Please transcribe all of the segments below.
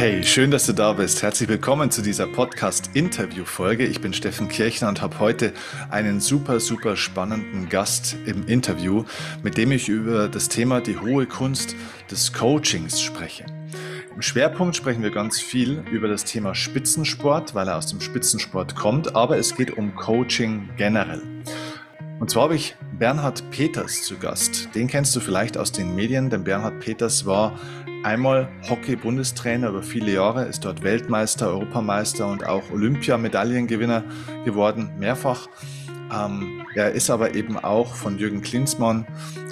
Hey, schön, dass du da bist. Herzlich willkommen zu dieser Podcast-Interview-Folge. Ich bin Steffen Kirchner und habe heute einen super, super spannenden Gast im Interview, mit dem ich über das Thema die hohe Kunst des Coachings spreche. Im Schwerpunkt sprechen wir ganz viel über das Thema Spitzensport, weil er aus dem Spitzensport kommt, aber es geht um Coaching generell. Und zwar habe ich Bernhard Peters zu Gast. Den kennst du vielleicht aus den Medien, denn Bernhard Peters war einmal Hockey-Bundestrainer über viele Jahre, ist dort Weltmeister, Europameister und auch Olympiamedaillengewinner geworden, mehrfach. Ähm, er ist aber eben auch von Jürgen Klinsmann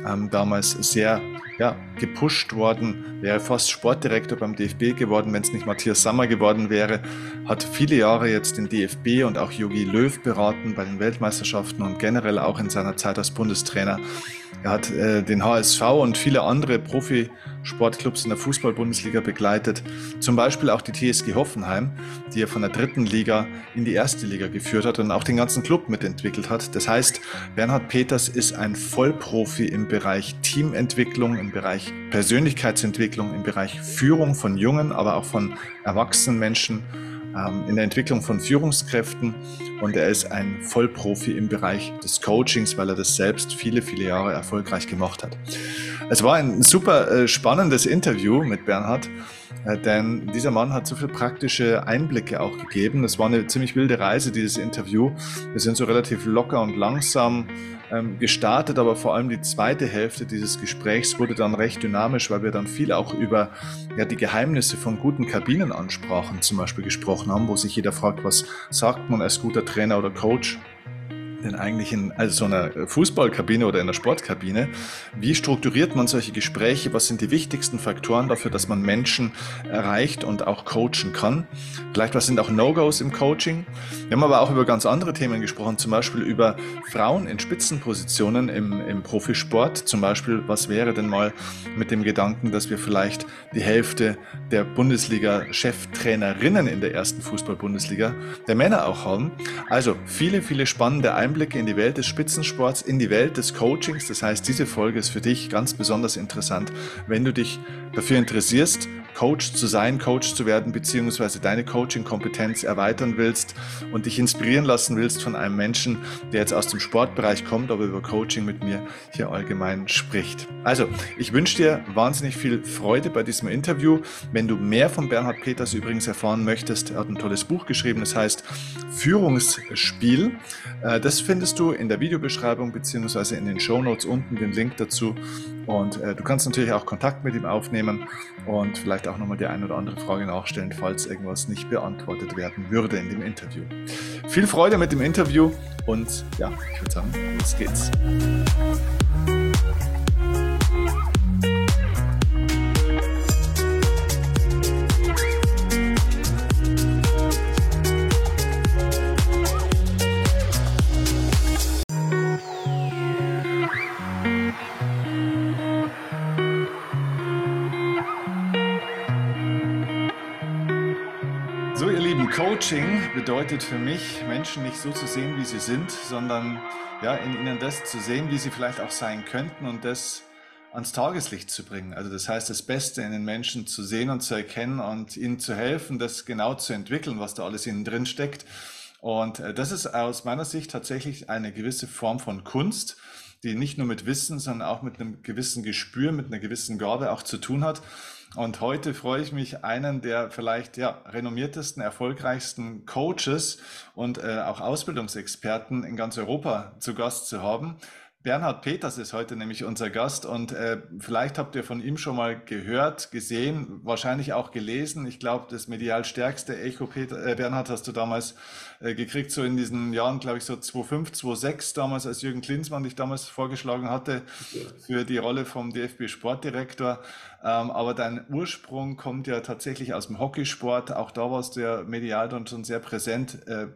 ähm, damals sehr ja, gepusht worden, wäre fast Sportdirektor beim DFB geworden, wenn es nicht Matthias Sammer geworden wäre, hat viele Jahre jetzt den DFB und auch Jogi Löw beraten bei den Weltmeisterschaften und generell auch in seiner Zeit als Bundestrainer. Er hat äh, den HSV und viele andere Profisportclubs in der Fußball-Bundesliga begleitet. Zum Beispiel auch die TSG Hoffenheim, die er von der dritten Liga in die erste Liga geführt hat und auch den ganzen Club mitentwickelt hat. Das heißt, Bernhard Peters ist ein Vollprofi im Bereich Teamentwicklung, im Bereich Persönlichkeitsentwicklung, im Bereich Führung von jungen, aber auch von erwachsenen Menschen in der Entwicklung von Führungskräften und er ist ein Vollprofi im Bereich des Coachings, weil er das selbst viele, viele Jahre erfolgreich gemacht hat. Es war ein super äh, spannendes Interview mit Bernhard, denn dieser Mann hat so viele praktische Einblicke auch gegeben. Es war eine ziemlich wilde Reise, dieses Interview. Wir sind so relativ locker und langsam ähm, gestartet, aber vor allem die zweite Hälfte dieses Gesprächs wurde dann recht dynamisch, weil wir dann viel auch über ja, die Geheimnisse von guten Kabinenansprachen zum Beispiel gesprochen haben, wo sich jeder fragt, was sagt man als guter Trainer oder Coach denn eigentlich in also so einer Fußballkabine oder in einer Sportkabine? Wie strukturiert man solche Gespräche? Was sind die wichtigsten Faktoren dafür, dass man Menschen erreicht und auch coachen kann? Vielleicht was sind auch No-Gos im Coaching? Wir haben aber auch über ganz andere Themen gesprochen, zum Beispiel über Frauen in Spitzenpositionen im, im Profisport. Zum Beispiel, was wäre denn mal mit dem Gedanken, dass wir vielleicht die Hälfte der Bundesliga-Cheftrainerinnen in der ersten Fußball-Bundesliga der Männer auch haben? Also viele, viele spannende Einblicke Einblicke in die Welt des Spitzensports, in die Welt des Coachings. Das heißt, diese Folge ist für dich ganz besonders interessant, wenn du dich dafür interessierst, Coach zu sein, Coach zu werden, beziehungsweise deine Coaching-Kompetenz erweitern willst und dich inspirieren lassen willst von einem Menschen, der jetzt aus dem Sportbereich kommt, aber über Coaching mit mir hier allgemein spricht. Also, ich wünsche dir wahnsinnig viel Freude bei diesem Interview. Wenn du mehr von Bernhard Peters übrigens erfahren möchtest, er hat ein tolles Buch geschrieben, das heißt Führungsspiel. Äh, das findest du in der Videobeschreibung beziehungsweise in den Show Notes unten den Link dazu. Und äh, du kannst natürlich auch Kontakt mit ihm aufnehmen und vielleicht auch nochmal die ein oder andere Frage nachstellen, falls irgendwas nicht beantwortet werden würde in dem Interview. Viel Freude mit dem Interview und ja, ich würde sagen, los geht's. Coaching bedeutet für mich, Menschen nicht so zu sehen, wie sie sind, sondern ja, in ihnen das zu sehen, wie sie vielleicht auch sein könnten und das ans Tageslicht zu bringen. Also das heißt, das Beste in den Menschen zu sehen und zu erkennen und ihnen zu helfen, das genau zu entwickeln, was da alles innen drin steckt. Und äh, das ist aus meiner Sicht tatsächlich eine gewisse Form von Kunst, die nicht nur mit Wissen, sondern auch mit einem gewissen Gespür, mit einer gewissen Gabe auch zu tun hat. Und heute freue ich mich, einen der vielleicht ja, renommiertesten, erfolgreichsten Coaches und äh, auch Ausbildungsexperten in ganz Europa zu Gast zu haben. Bernhard Peters ist heute nämlich unser Gast und äh, vielleicht habt ihr von ihm schon mal gehört, gesehen, wahrscheinlich auch gelesen. Ich glaube, das medial stärkste Echo Peter, äh, Bernhard hast du damals äh, gekriegt, so in diesen Jahren, glaube ich, so 2005, 2006 damals, als Jürgen Klinsmann dich damals vorgeschlagen hatte für die Rolle vom DFB Sportdirektor. Ähm, aber dein Ursprung kommt ja tatsächlich aus dem Hockeysport. Auch da warst du ja medial dann schon sehr präsent. Äh,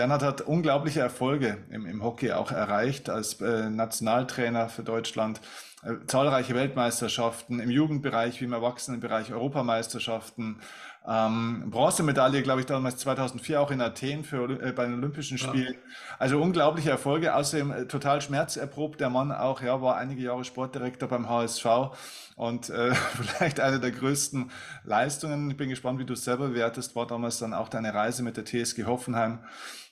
Bernhard hat unglaubliche Erfolge im, im Hockey auch erreicht als äh, Nationaltrainer für Deutschland, äh, zahlreiche Weltmeisterschaften im Jugendbereich wie im Erwachsenenbereich, Europameisterschaften, ähm, Bronzemedaille, glaube ich, damals 2004 auch in Athen für, äh, bei den Olympischen Spielen. Ja. Also unglaubliche Erfolge, außerdem äh, total schmerzerprobt. Der Mann auch, ja, war einige Jahre Sportdirektor beim HSV und äh, vielleicht eine der größten Leistungen. Ich bin gespannt, wie du es selber wertest. War damals dann auch deine Reise mit der TSG Hoffenheim,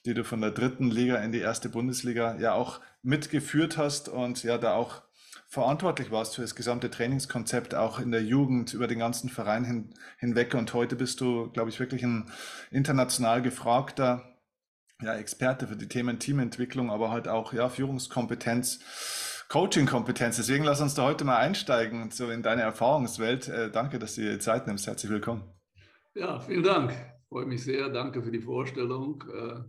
die du von der dritten Liga in die erste Bundesliga ja auch mitgeführt hast und ja da auch verantwortlich warst für das gesamte Trainingskonzept, auch in der Jugend, über den ganzen Verein hin, hinweg. Und heute bist du, glaube ich, wirklich ein international gefragter ja, Experte für die Themen Teamentwicklung, aber halt auch ja, Führungskompetenz, Coachingkompetenz. Deswegen lass uns da heute mal einsteigen, so in deine Erfahrungswelt. Äh, danke, dass du dir Zeit nimmst. Herzlich willkommen. Ja, vielen Dank. Freue mich sehr. Danke für die Vorstellung. Äh,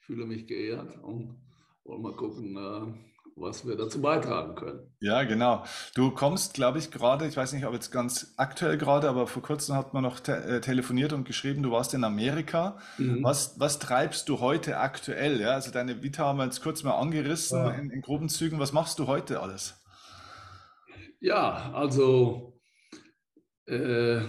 ich fühle mich geehrt und wollen mal gucken, äh, was wir dazu beitragen können. Ja, genau. Du kommst, glaube ich, gerade, ich weiß nicht, ob jetzt ganz aktuell gerade, aber vor kurzem hat man noch te äh, telefoniert und geschrieben, du warst in Amerika. Mhm. Was, was treibst du heute aktuell? Ja, also deine Vita haben wir jetzt kurz mal angerissen ja. in, in groben Zügen. Was machst du heute alles? Ja, also äh,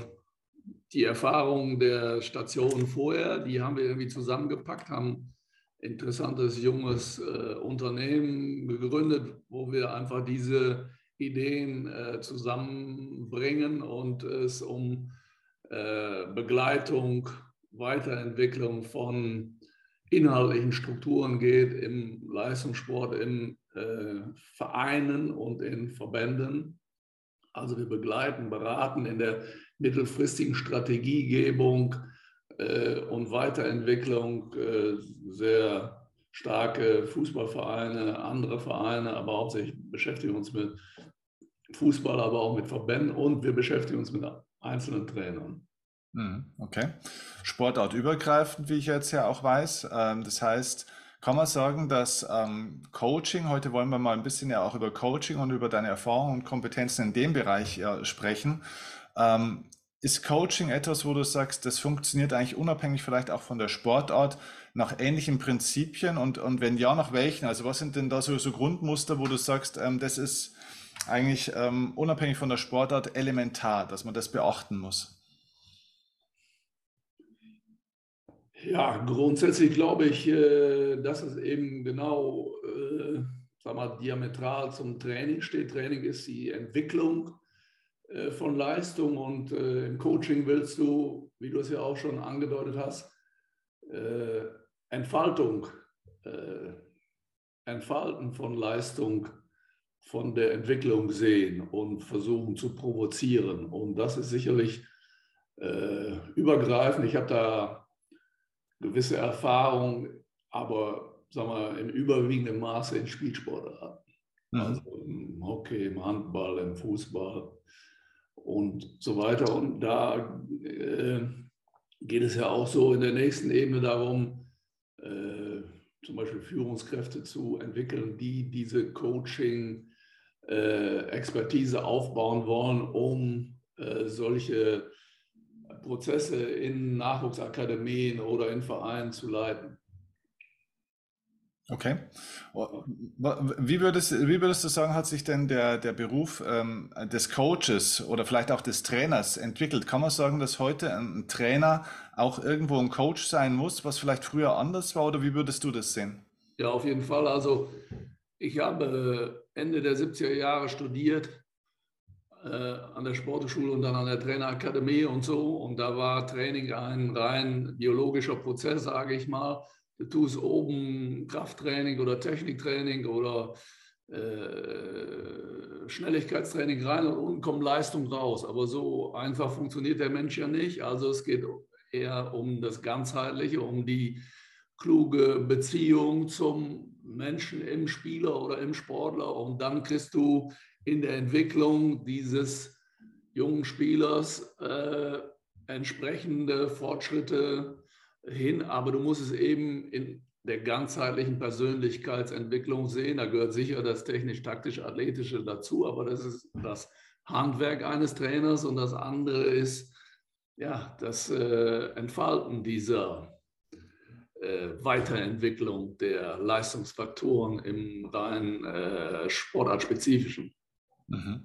die Erfahrungen der Station vorher, die haben wir irgendwie zusammengepackt, haben interessantes junges äh, Unternehmen gegründet, wo wir einfach diese Ideen äh, zusammenbringen und es um äh, Begleitung, Weiterentwicklung von inhaltlichen Strukturen geht im Leistungssport, in äh, Vereinen und in Verbänden. Also wir begleiten, beraten in der mittelfristigen Strategiegebung, und Weiterentwicklung äh, sehr starke Fußballvereine, andere Vereine, aber hauptsächlich beschäftigen uns mit Fußball, aber auch mit Verbänden und wir beschäftigen uns mit einzelnen Trainern. Hm, okay. Sportartübergreifend, wie ich jetzt ja auch weiß. Ähm, das heißt, kann man sagen, dass ähm, Coaching, heute wollen wir mal ein bisschen ja auch über Coaching und über deine Erfahrungen und Kompetenzen in dem Bereich sprechen. Ähm, ist Coaching etwas, wo du sagst, das funktioniert eigentlich unabhängig vielleicht auch von der Sportart nach ähnlichen Prinzipien? Und, und wenn ja, nach welchen? Also was sind denn da so, so Grundmuster, wo du sagst, ähm, das ist eigentlich ähm, unabhängig von der Sportart elementar, dass man das beachten muss? Ja, grundsätzlich glaube ich, äh, dass es eben genau, äh, sag mal, diametral zum Training steht. Training ist die Entwicklung von Leistung und äh, im Coaching willst du, wie du es ja auch schon angedeutet hast, äh, Entfaltung, äh, Entfalten von Leistung von der Entwicklung sehen und versuchen zu provozieren. Und das ist sicherlich äh, übergreifend. Ich habe da gewisse Erfahrung, aber sagen wir, im überwiegenden Maße in Spielsportarten. Mhm. Also im Hockey, im Handball, im Fußball und so weiter. Und da äh, geht es ja auch so in der nächsten Ebene darum, äh, zum Beispiel Führungskräfte zu entwickeln, die diese Coaching-Expertise äh, aufbauen wollen, um äh, solche Prozesse in Nachwuchsakademien oder in Vereinen zu leiten. Okay. Wie würdest, wie würdest du sagen, hat sich denn der, der Beruf ähm, des Coaches oder vielleicht auch des Trainers entwickelt? Kann man sagen, dass heute ein Trainer auch irgendwo ein Coach sein muss, was vielleicht früher anders war oder wie würdest du das sehen? Ja, auf jeden Fall. Also ich habe Ende der 70er Jahre studiert äh, an der Sportschule und dann an der Trainerakademie und so. Und da war Training ein rein biologischer Prozess, sage ich mal du tust oben Krafttraining oder Techniktraining oder äh, Schnelligkeitstraining rein und unten kommt Leistung raus. Aber so einfach funktioniert der Mensch ja nicht. Also es geht eher um das Ganzheitliche, um die kluge Beziehung zum Menschen im Spieler oder im Sportler. Und dann kriegst du in der Entwicklung dieses jungen Spielers äh, entsprechende Fortschritte hin, aber du musst es eben in der ganzheitlichen Persönlichkeitsentwicklung sehen. Da gehört sicher das technisch-taktisch-athletische dazu, aber das ist das Handwerk eines Trainers und das andere ist ja das äh, Entfalten dieser äh, Weiterentwicklung der Leistungsfaktoren im rein äh, sportartspezifischen. Mhm.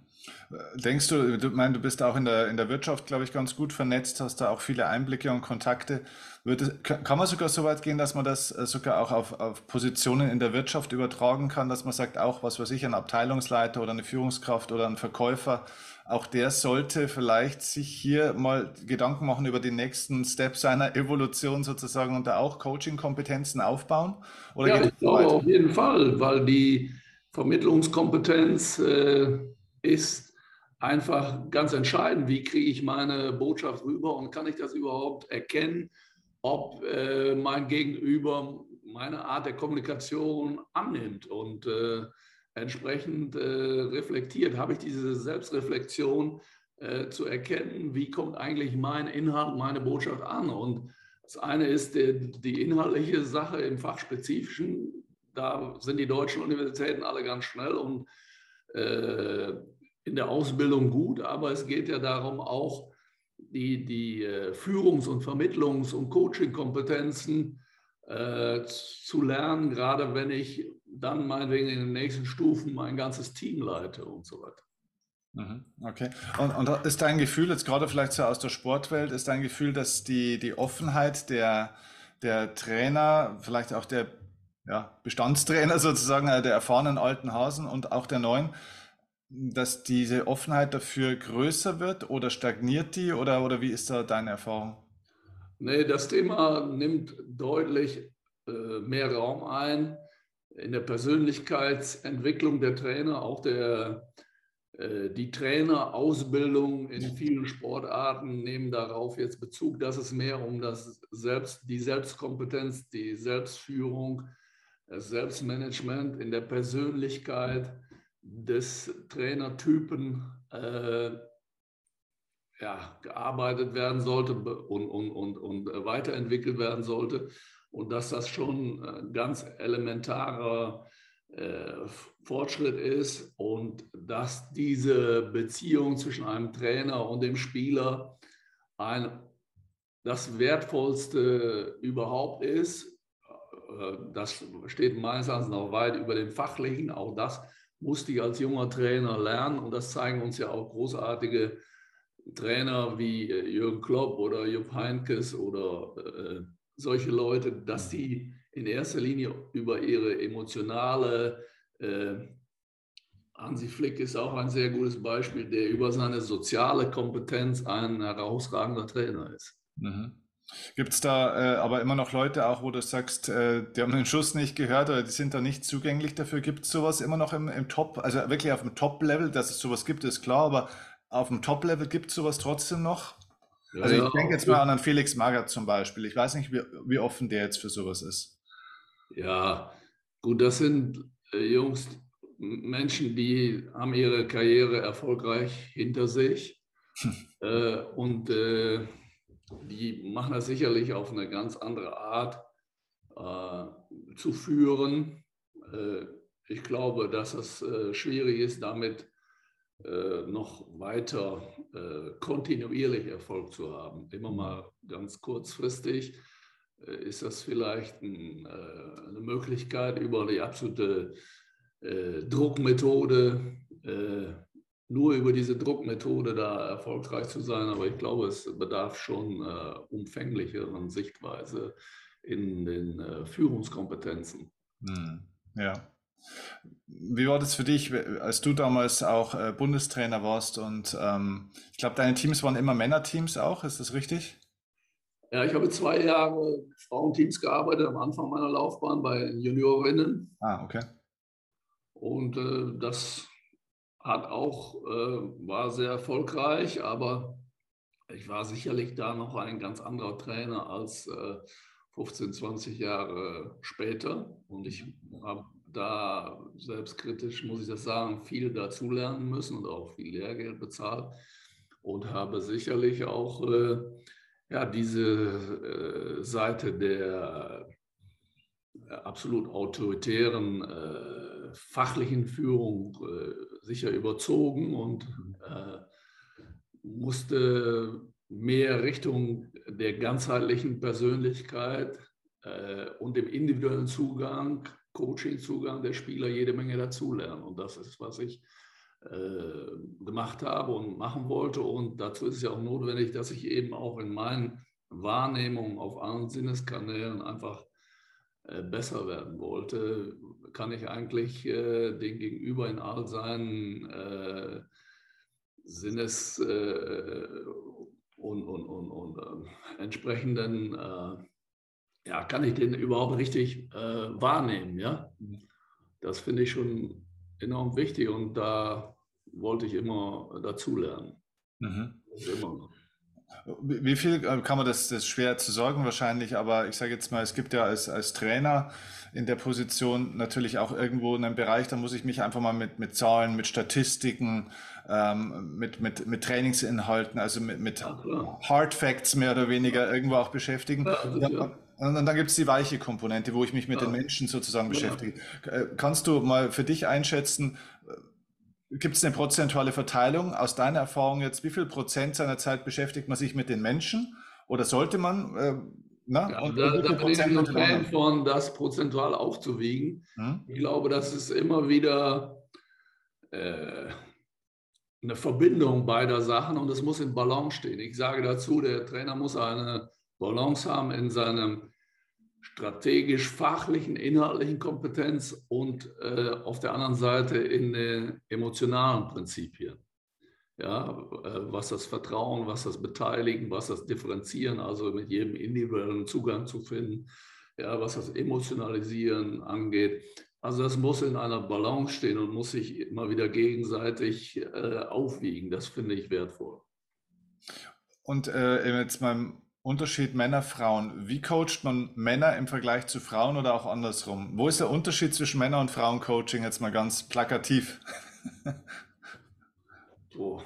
Denkst du, du meinst, du bist auch in der, in der Wirtschaft, glaube ich, ganz gut vernetzt, hast da auch viele Einblicke und Kontakte. Würde, kann man sogar so weit gehen, dass man das äh, sogar auch auf, auf Positionen in der Wirtschaft übertragen kann, dass man sagt, auch was weiß ich, ein Abteilungsleiter oder eine Führungskraft oder ein Verkäufer, auch der sollte vielleicht sich hier mal Gedanken machen über die nächsten Steps seiner Evolution sozusagen und da auch Coaching-Kompetenzen aufbauen? Oder ja, ich glaube auf jeden Fall, weil die Vermittlungskompetenz äh, ist einfach ganz entscheidend. Wie kriege ich meine Botschaft rüber und kann ich das überhaupt erkennen, ob äh, mein Gegenüber meine Art der Kommunikation annimmt und äh, entsprechend äh, reflektiert. Habe ich diese Selbstreflexion äh, zu erkennen, wie kommt eigentlich mein Inhalt, meine Botschaft an? Und das eine ist die, die inhaltliche Sache im Fachspezifischen, da sind die deutschen Universitäten alle ganz schnell und äh, in der Ausbildung gut, aber es geht ja darum, auch die, die äh, Führungs- und Vermittlungs- und Coaching-Kompetenzen äh, zu lernen, gerade wenn ich dann meinetwegen in den nächsten Stufen mein ganzes Team leite und so weiter. Mhm, okay. Und, und, ist dein Gefühl, jetzt gerade vielleicht so aus der Sportwelt, ist dein Gefühl, dass die, die Offenheit der, der Trainer, vielleicht auch der ja, Bestandstrainer sozusagen, äh, der erfahrenen alten Hasen und auch der neuen, dass diese Offenheit dafür größer wird oder stagniert die oder, oder wie ist da deine Erfahrung? Nee, das Thema nimmt deutlich äh, mehr Raum ein in der Persönlichkeitsentwicklung der Trainer, auch der, äh, die Trainerausbildung in vielen Sportarten nehmen darauf jetzt Bezug, dass es mehr um das Selbst, die Selbstkompetenz, die Selbstführung, das Selbstmanagement in der Persönlichkeit des Trainertypen äh, ja, gearbeitet werden sollte und, und, und, und weiterentwickelt werden sollte. Und dass das schon ein ganz elementarer äh, Fortschritt ist und dass diese Beziehung zwischen einem Trainer und dem Spieler ein, das Wertvollste überhaupt ist. Äh, das steht meines Erachtens noch weit über dem Fachlichen. Auch das musste ich als junger Trainer lernen und das zeigen uns ja auch großartige Trainer wie äh, Jürgen Klopp oder Jupp Heinkes oder äh, solche Leute, dass sie in erster Linie über ihre emotionale, äh, Hansi Flick ist auch ein sehr gutes Beispiel, der über seine soziale Kompetenz ein herausragender Trainer ist. Mhm. Gibt es da äh, aber immer noch Leute, auch wo du sagst, äh, die haben den Schuss nicht gehört oder die sind da nicht zugänglich dafür? Gibt es sowas immer noch im, im Top, also wirklich auf dem Top-Level, dass es sowas gibt, ist klar, aber auf dem Top-Level gibt es sowas trotzdem noch? Also ich denke jetzt mal an einen Felix Magath zum Beispiel. Ich weiß nicht, wie, wie offen der jetzt für sowas ist. Ja, gut, das sind äh, Jungs, Menschen, die haben ihre Karriere erfolgreich hinter sich. Hm. Und äh, die machen das sicherlich auf eine ganz andere Art äh, zu führen. Äh, ich glaube, dass es äh, schwierig ist, damit äh, noch weiter äh, kontinuierlich Erfolg zu haben. Immer mal ganz kurzfristig äh, ist das vielleicht ein, eine Möglichkeit über die absolute Druckmethode nur über diese Druckmethode da erfolgreich zu sein, aber ich glaube, es bedarf schon äh, umfänglicheren Sichtweise in den äh, Führungskompetenzen. Hm, ja. Wie war das für dich, als du damals auch äh, Bundestrainer warst? Und ähm, ich glaube, deine Teams waren immer Männerteams auch, ist das richtig? Ja, ich habe zwei Jahre Frauenteams gearbeitet am Anfang meiner Laufbahn bei Juniorinnen. Ah, okay. Und äh, das hat auch, äh, war sehr erfolgreich, aber ich war sicherlich da noch ein ganz anderer Trainer als äh, 15, 20 Jahre später. Und ich habe da selbstkritisch, muss ich das sagen, viel dazulernen müssen und auch viel Lehrgeld bezahlt und habe sicherlich auch äh, ja, diese äh, Seite der äh, absolut autoritären äh, fachlichen Führung äh, sicher überzogen und mhm. äh, musste mehr Richtung der ganzheitlichen Persönlichkeit äh, und dem individuellen Zugang, Coaching-Zugang der Spieler jede Menge dazulernen. Und das ist, was ich äh, gemacht habe und machen wollte. Und dazu ist es ja auch notwendig, dass ich eben auch in meinen Wahrnehmungen auf allen Sinneskanälen einfach besser werden wollte, kann ich eigentlich äh, den Gegenüber in all seinen äh, Sinnes- äh, und, und, und, und äh, entsprechenden, äh, ja, kann ich den überhaupt richtig wahrnehmen, ja. Mhm. Das finde ich schon enorm wichtig und da wollte ich immer dazulernen. Mhm. Immer. Wie viel äh, kann man das, das schwer zu sorgen wahrscheinlich, aber ich sage jetzt mal, es gibt ja als, als Trainer in der Position natürlich auch irgendwo einen Bereich, da muss ich mich einfach mal mit, mit Zahlen, mit Statistiken, ähm, mit, mit, mit Trainingsinhalten, also mit, mit ja, Hard Facts mehr oder weniger irgendwo auch beschäftigen. Ja, ja. Und dann gibt es die weiche Komponente, wo ich mich mit den Menschen sozusagen beschäftige. Äh, kannst du mal für dich einschätzen, Gibt es eine prozentuale Verteilung aus deiner Erfahrung jetzt? Wie viel Prozent seiner Zeit beschäftigt man sich mit den Menschen? Oder sollte man? Äh, na, ja, und, da, und da bin ich ein Fan von, das prozentual aufzuwiegen. Hm? Ich glaube, das ist immer wieder äh, eine Verbindung beider Sachen und es muss in Balance stehen. Ich sage dazu, der Trainer muss eine Balance haben in seinem strategisch-fachlichen, inhaltlichen Kompetenz und äh, auf der anderen Seite in den emotionalen Prinzipien. Ja, äh, was das Vertrauen, was das Beteiligen, was das Differenzieren, also mit jedem individuellen Zugang zu finden, ja, was das Emotionalisieren angeht. Also das muss in einer Balance stehen und muss sich immer wieder gegenseitig äh, aufwiegen. Das finde ich wertvoll. Und äh, jetzt mal Unterschied Männer, Frauen. Wie coacht man Männer im Vergleich zu Frauen oder auch andersrum? Wo ist der Unterschied zwischen Männer- und Frauencoaching jetzt mal ganz plakativ? oh.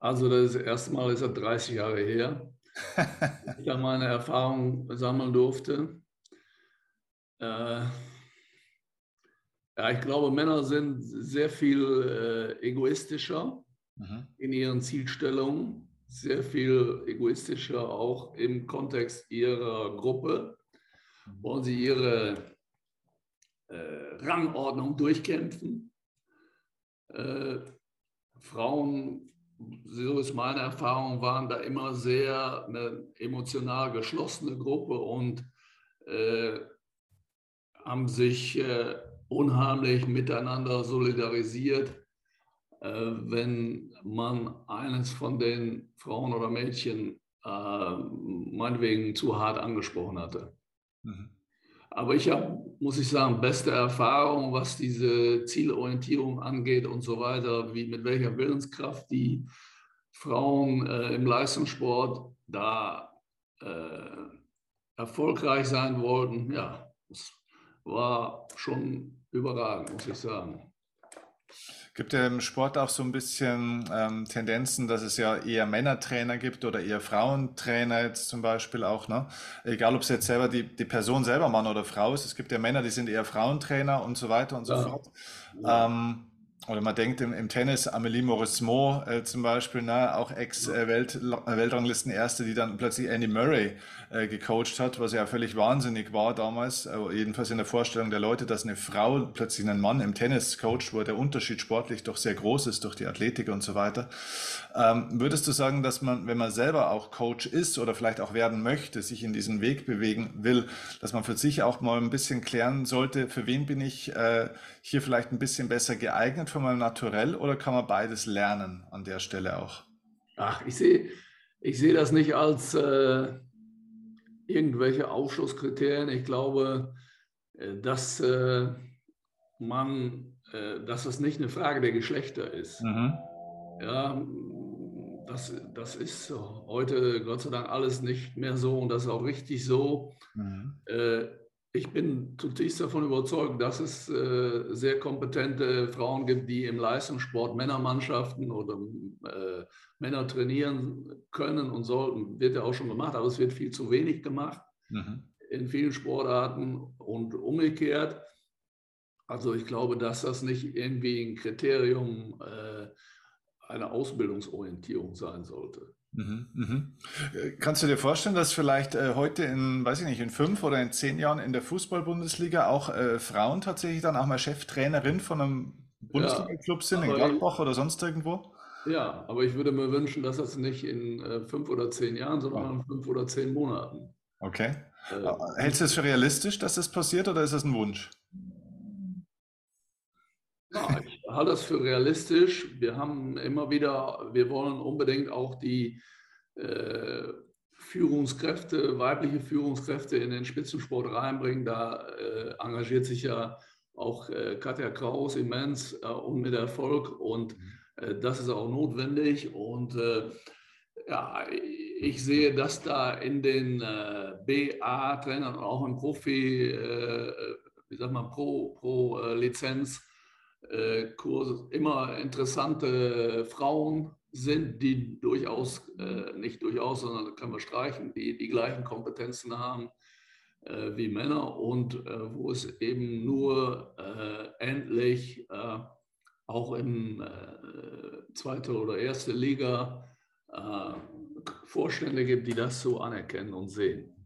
Also das erste Mal ist er 30 Jahre her, dass ich da meine Erfahrung sammeln durfte. Äh, ja, ich glaube, Männer sind sehr viel äh, egoistischer mhm. in ihren Zielstellungen sehr viel egoistischer auch im Kontext ihrer Gruppe. Mhm. Wollen sie ihre äh, Rangordnung durchkämpfen? Äh, Frauen, so ist meine Erfahrung, waren da immer sehr eine emotional geschlossene Gruppe und äh, haben sich äh, unheimlich miteinander solidarisiert wenn man eines von den Frauen oder Mädchen äh, meinetwegen zu hart angesprochen hatte. Mhm. Aber ich habe, muss ich sagen, beste Erfahrung, was diese Zielorientierung angeht und so weiter, wie mit welcher Willenskraft die Frauen äh, im Leistungssport da äh, erfolgreich sein wollten. Ja, es war schon überragend, muss ich sagen. Gibt ja im Sport auch so ein bisschen ähm, Tendenzen, dass es ja eher Männertrainer gibt oder eher Frauentrainer jetzt zum Beispiel auch, ne? Egal ob es jetzt selber die, die Person selber Mann oder Frau ist. Es gibt ja Männer, die sind eher Frauentrainer und so weiter und so ja. fort. Ähm, oder man denkt im, im Tennis, Amélie Mauresmo äh, zum Beispiel, ne, auch Ex-Weltranglisten-Erste, die dann plötzlich Andy Murray äh, gecoacht hat, was ja völlig wahnsinnig war damals, äh, jedenfalls in der Vorstellung der Leute, dass eine Frau plötzlich einen Mann im Tennis coacht, wo der Unterschied sportlich doch sehr groß ist durch die Athletik und so weiter. Ähm, würdest du sagen, dass man, wenn man selber auch Coach ist oder vielleicht auch werden möchte, sich in diesen Weg bewegen will, dass man für sich auch mal ein bisschen klären sollte, für wen bin ich äh, hier vielleicht ein bisschen besser geeignet von meinem Naturell oder kann man beides lernen an der Stelle auch? Ach, ich sehe ich seh das nicht als äh, irgendwelche Aufschlusskriterien. Ich glaube, äh, dass äh, man, äh, dass es nicht eine Frage der Geschlechter ist. Mhm. Ja, das, das ist heute Gott sei Dank alles nicht mehr so und das ist auch richtig so. Mhm. Äh, ich bin zutiefst davon überzeugt, dass es äh, sehr kompetente Frauen gibt, die im Leistungssport Männermannschaften oder äh, Männer trainieren können und sollten. Wird ja auch schon gemacht, aber es wird viel zu wenig gemacht mhm. in vielen Sportarten und umgekehrt. Also ich glaube, dass das nicht irgendwie ein Kriterium äh, einer Ausbildungsorientierung sein sollte. Mhm, mhm. Kannst du dir vorstellen, dass vielleicht äh, heute in, weiß ich nicht, in fünf oder in zehn Jahren in der Fußball-Bundesliga auch äh, Frauen tatsächlich dann auch mal Cheftrainerin von einem Bundesliga-Clubs sind, in Gladbach oder sonst irgendwo? Ja, aber ich würde mir wünschen, dass das nicht in äh, fünf oder zehn Jahren, sondern in fünf oder zehn Monaten. Okay. Äh, Hältst du es für realistisch, dass das passiert oder ist das ein Wunsch? Ja, ich halte das für realistisch. Wir haben immer wieder, wir wollen unbedingt auch die äh, Führungskräfte, weibliche Führungskräfte in den Spitzensport reinbringen. Da äh, engagiert sich ja auch äh, Katja Kraus immens äh, und mit Erfolg. Und. Äh, das ist auch notwendig und äh, ja, ich sehe, dass da in den BA-Trainern und auch im Profi, wie sagt man, Pro, Pro Lizenz Kurse immer interessante Frauen sind, die durchaus, nicht durchaus, sondern können wir streichen, die die gleichen Kompetenzen haben wie Männer und wo es eben nur endlich auch in äh, zweite oder erste Liga äh, Vorstände gibt, die das so anerkennen und sehen.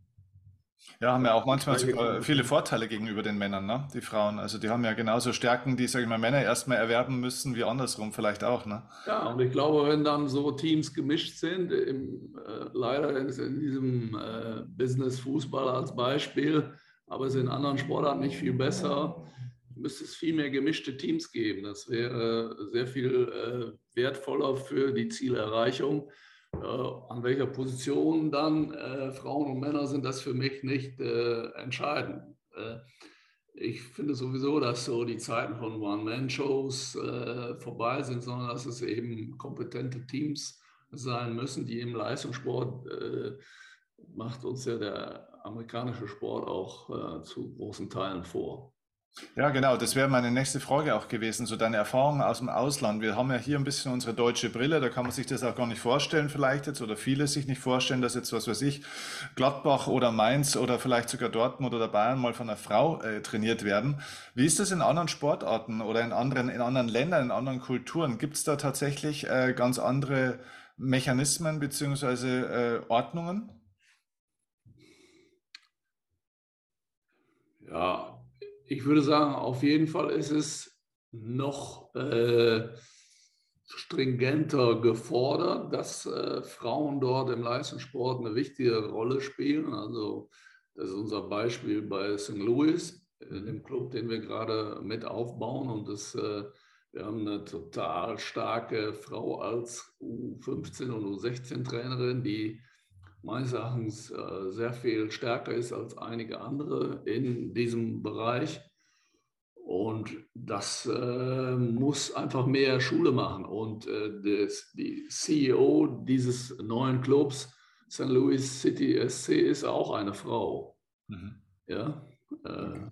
Ja, haben ja auch manchmal sogar viele Vorteile gegenüber den Männern, ne? die Frauen. Also die haben ja genauso Stärken, die, sage ich mal, Männer erstmal erwerben müssen, wie andersrum vielleicht auch. Ne? Ja, und ich glaube, wenn dann so Teams gemischt sind, im, äh, leider in, in diesem äh, Business Fußball als Beispiel, aber es ist in anderen Sportarten nicht viel besser, müsste es viel mehr gemischte Teams geben. Das wäre sehr viel äh, wertvoller für die Zielerreichung. Äh, an welcher Position dann äh, Frauen und Männer sind, das für mich nicht äh, entscheidend. Äh, ich finde sowieso, dass so die Zeiten von One-Man-Shows äh, vorbei sind, sondern dass es eben kompetente Teams sein müssen, die im Leistungssport macht uns ja der amerikanische Sport auch zu großen Teilen vor. Ja, genau, das wäre meine nächste Frage auch gewesen, so deine Erfahrungen aus dem Ausland. Wir haben ja hier ein bisschen unsere deutsche Brille, da kann man sich das auch gar nicht vorstellen vielleicht jetzt oder viele sich nicht vorstellen, dass jetzt, was weiß ich, Gladbach oder Mainz oder vielleicht sogar Dortmund oder Bayern mal von einer Frau äh, trainiert werden. Wie ist das in anderen Sportarten oder in anderen, in anderen Ländern, in anderen Kulturen? Gibt es da tatsächlich äh, ganz andere Mechanismen beziehungsweise äh, Ordnungen? Ja, ich würde sagen, auf jeden Fall ist es noch äh, stringenter gefordert, dass äh, Frauen dort im Leistungssport eine wichtige Rolle spielen. Also das ist unser Beispiel bei St. Louis, in dem Club, den wir gerade mit aufbauen. Und das, äh, wir haben eine total starke Frau als U15 und U16-Trainerin, die meines Erachtens äh, sehr viel stärker ist als einige andere in diesem Bereich. Und das äh, muss einfach mehr Schule machen. Und äh, das, die CEO dieses neuen Clubs, St. Louis City SC, ist auch eine Frau. Mhm. Ja. Äh,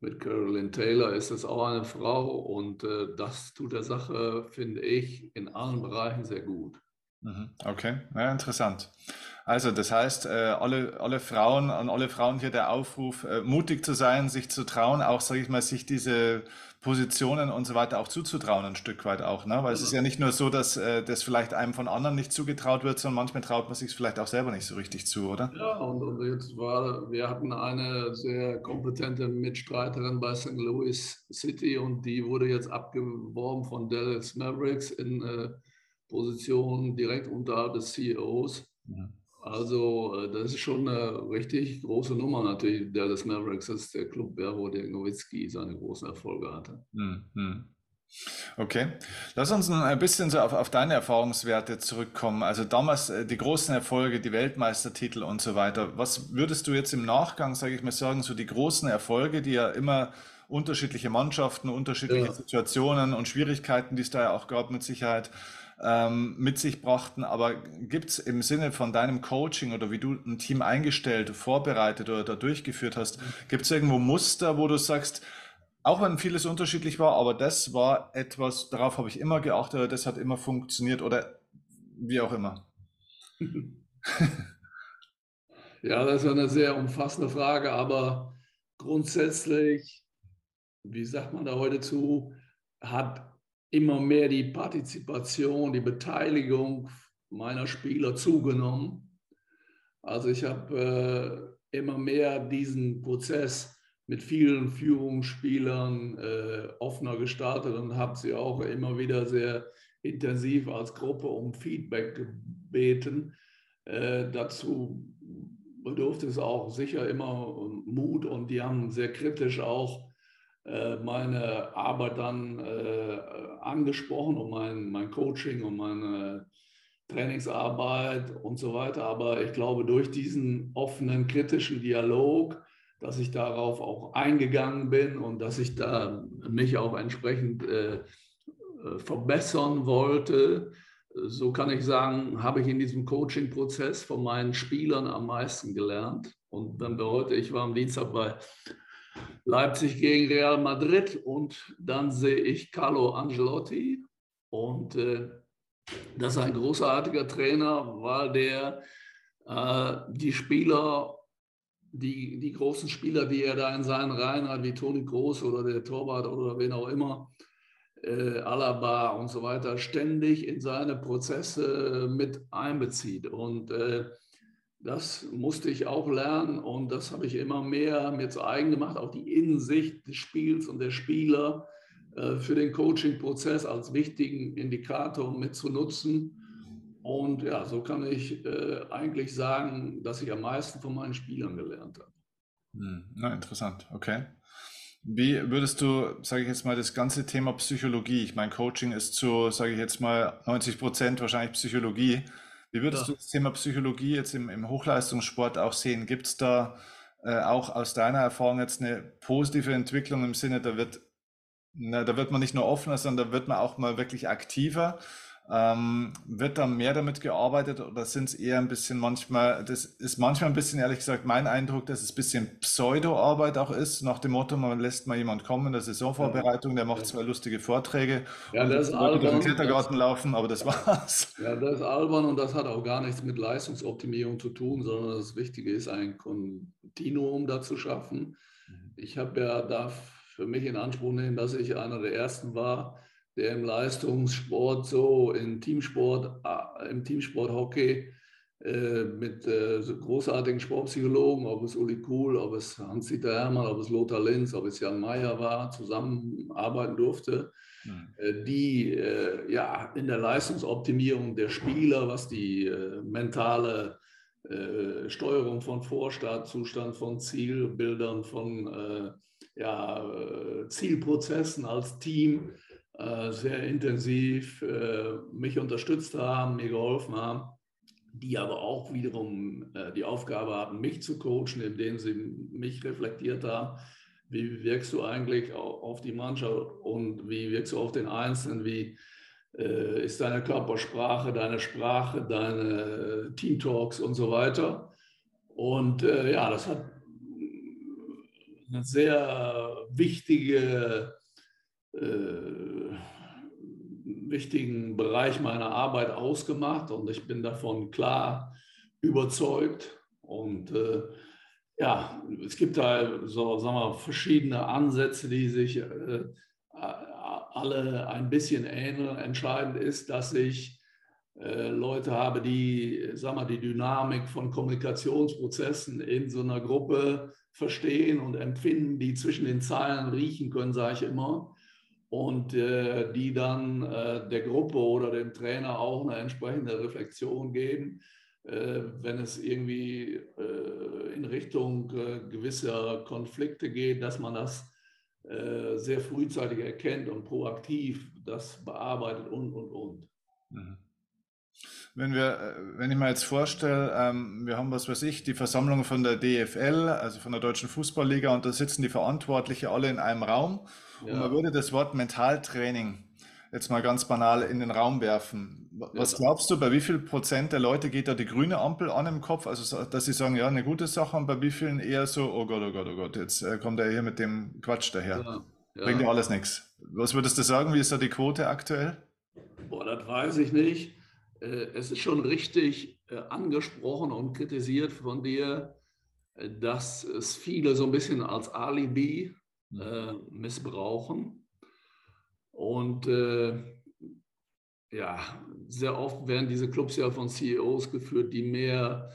mit Carolyn Taylor ist es auch eine Frau. Und äh, das tut der Sache, finde ich, in allen Bereichen sehr gut. Mhm. Okay, ja, interessant. Also das heißt, äh, alle, alle Frauen, an alle Frauen hier der Aufruf, äh, mutig zu sein, sich zu trauen, auch, sage ich mal, sich diese Positionen und so weiter auch zuzutrauen, ein Stück weit auch. Ne? Weil es ist ja nicht nur so, dass äh, das vielleicht einem von anderen nicht zugetraut wird, sondern manchmal traut man sich es vielleicht auch selber nicht so richtig zu, oder? Ja, und, und jetzt war, wir hatten eine sehr kompetente Mitstreiterin bei St. Louis City und die wurde jetzt abgeworben von Dallas Mavericks in äh, Position direkt unterhalb des CEOs. Ja. Also äh, das ist schon eine richtig große Nummer natürlich. Der des Mavericks ist der Club, ja, wo der Nowitzki seine großen Erfolge hatte. Mhm. Okay, lass uns ein bisschen so auf, auf, deine Erfahrungswerte zurückkommen. Also damals äh, die großen Erfolge, die Weltmeistertitel und so weiter. Was würdest du jetzt im Nachgang, sage ich mal, sagen, so die großen Erfolge, die ja immer unterschiedliche Mannschaften, unterschiedliche ja. Situationen und Schwierigkeiten, die es da ja auch gab, mit Sicherheit ähm, mit sich brachten. Aber gibt es im Sinne von deinem Coaching oder wie du ein Team eingestellt, vorbereitet oder da durchgeführt hast, gibt es irgendwo Muster, wo du sagst, auch wenn vieles unterschiedlich war, aber das war etwas, darauf habe ich immer geachtet oder das hat immer funktioniert oder wie auch immer. ja, das ist eine sehr umfassende Frage, aber grundsätzlich, wie sagt man da heute zu, hat immer mehr die Partizipation, die Beteiligung meiner Spieler zugenommen. Also ich habe äh, immer mehr diesen Prozess mit vielen Führungsspielern äh, offener gestartet und habe sie auch immer wieder sehr intensiv als Gruppe um Feedback gebeten. Äh, dazu bedurfte es auch sicher immer Mut und die haben sehr kritisch auch meine Arbeit dann äh, angesprochen und mein, mein Coaching und meine Trainingsarbeit und so weiter. Aber ich glaube, durch diesen offenen, kritischen Dialog, dass ich darauf auch eingegangen bin und dass ich da mich auch entsprechend äh, äh, verbessern wollte, so kann ich sagen, habe ich in diesem Coaching-Prozess von meinen Spielern am meisten gelernt. Und wenn wir heute, ich war am Dienstag bei Leipzig gegen Real Madrid und dann sehe ich Carlo Angelotti und äh, das ist ein großartiger Trainer, weil der äh, die Spieler, die, die großen Spieler, die er da in seinen Reihen hat, wie Toni Groß oder der Torwart oder wen auch immer, äh, Alaba und so weiter, ständig in seine Prozesse mit einbezieht. Und äh, das musste ich auch lernen und das habe ich immer mehr mir zu eigen gemacht, auch die Innensicht des Spiels und der Spieler äh, für den Coaching-Prozess als wichtigen Indikator mit zu nutzen. Und ja, so kann ich äh, eigentlich sagen, dass ich am meisten von meinen Spielern gelernt habe. Hm, na, interessant, okay. Wie würdest du, sage ich jetzt mal, das ganze Thema Psychologie, ich meine, Coaching ist zu, sage ich jetzt mal, 90 Prozent wahrscheinlich Psychologie. Wie würdest ja. du das Thema Psychologie jetzt im, im Hochleistungssport auch sehen? Gibt es da äh, auch aus deiner Erfahrung jetzt eine positive Entwicklung im Sinne, da wird, na, da wird man nicht nur offener, sondern da wird man auch mal wirklich aktiver? Ähm, wird da mehr damit gearbeitet oder sind es eher ein bisschen manchmal, das ist manchmal ein bisschen ehrlich gesagt mein Eindruck, dass es ein bisschen Pseudo-Arbeit auch ist, nach dem Motto, man lässt mal jemand kommen in der Saisonvorbereitung, der macht zwei lustige Vorträge ja, und das ist albern, Klettergarten das, laufen, aber das war's. Ja, das ist albern und das hat auch gar nichts mit Leistungsoptimierung zu tun, sondern das Wichtige ist, ein Kontinuum da zu schaffen. Mhm. Ich habe ja da für mich in Anspruch nehmen, dass ich einer der Ersten war, der im Leistungssport so, im Teamsport, äh, im Teamsport Hockey äh, mit äh, so großartigen Sportpsychologen, ob es Uli Kuhl, ob es Hans-Dieter Hermann, ob es Lothar Linz, ob es Jan Mayer war, zusammenarbeiten durfte, mhm. die ja in der Leistungsoptimierung der Spieler, was die mentale Steuerung von Vorstart, Zustand von Zielbildern, von ja, Zielprozessen als Team äh, sehr intensiv äh, mich unterstützt haben, mir geholfen haben, die aber auch wiederum äh, die Aufgabe haben, mich zu coachen, indem sie mich reflektiert haben. Wie wirkst du eigentlich auf die Mannschaft und wie wirkst du auf den Einzelnen? Wie ist deine Körpersprache, deine Sprache, deine Team Talks und so weiter? Und ja, das hat eine sehr wichtige äh, wichtigen Bereich meiner Arbeit ausgemacht und ich bin davon klar überzeugt. Und äh, ja, es gibt da so sagen wir, verschiedene Ansätze, die sich äh, alle ein bisschen ähneln. Entscheidend ist, dass ich äh, Leute habe, die sagen wir, die Dynamik von Kommunikationsprozessen in so einer Gruppe verstehen und empfinden, die zwischen den Zeilen riechen können, sage ich immer und äh, die dann äh, der Gruppe oder dem Trainer auch eine entsprechende Reflexion geben, äh, wenn es irgendwie äh, in Richtung äh, gewisser Konflikte geht, dass man das äh, sehr frühzeitig erkennt und proaktiv das bearbeitet und, und, und. Mhm. Wenn wir, wenn ich mir jetzt vorstelle, ähm, wir haben was weiß ich, die Versammlung von der DFL, also von der Deutschen Fußballliga, und da sitzen die Verantwortlichen alle in einem Raum ja. Und man würde das Wort Mentaltraining jetzt mal ganz banal in den Raum werfen. Was ja. glaubst du, bei wie viel Prozent der Leute geht da die grüne Ampel an im Kopf? Also, dass sie sagen, ja, eine gute Sache, und bei wie vielen eher so, oh Gott, oh Gott, oh Gott, jetzt äh, kommt er hier mit dem Quatsch daher. Ja. Ja. Bringt ja alles nichts. Was würdest du sagen? Wie ist da die Quote aktuell? Boah, das weiß ich nicht. Äh, es ist schon richtig äh, angesprochen und kritisiert von dir, dass es viele so ein bisschen als Alibi äh, missbrauchen. Und äh, ja, sehr oft werden diese Clubs ja von CEOs geführt, die mehr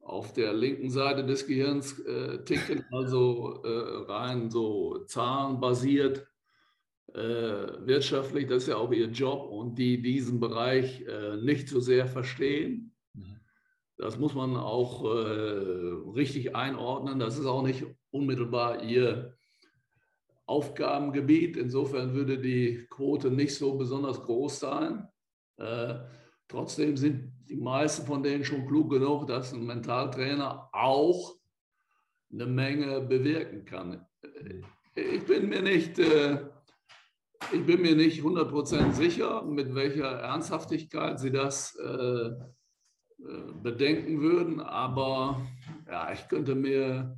auf der linken Seite des Gehirns äh, ticken, also äh, rein so zahlenbasiert, äh, wirtschaftlich, das ist ja auch ihr Job und die diesen Bereich äh, nicht so sehr verstehen. Mhm. Das muss man auch äh, richtig einordnen. Das ist auch nicht unmittelbar ihr Aufgabengebiet. Insofern würde die Quote nicht so besonders groß sein. Äh, trotzdem sind die meisten von denen schon klug genug, dass ein Mentaltrainer auch eine Menge bewirken kann. Ich bin mir nicht, äh, ich bin mir nicht 100% sicher, mit welcher Ernsthaftigkeit Sie das äh, äh, bedenken würden, aber ja, ich könnte mir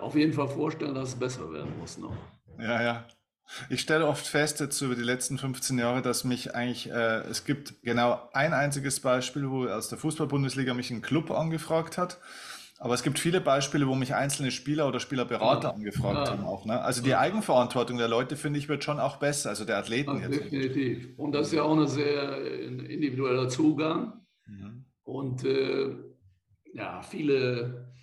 auf jeden Fall vorstellen, dass es besser werden muss noch. Ja, ja. Ich stelle oft fest jetzt über die letzten 15 Jahre, dass mich eigentlich, äh, es gibt genau ein einziges Beispiel, wo aus der Fußball-Bundesliga mich ein Club angefragt hat. Aber es gibt viele Beispiele, wo mich einzelne Spieler oder Spielerberater ja. angefragt ja. haben auch. Ne? Also die Eigenverantwortung der Leute, finde ich, wird schon auch besser, also der Athleten ja, jetzt. Definitiv. Und das ist ja auch ein sehr individueller Zugang. Mhm. Und äh, ja, viele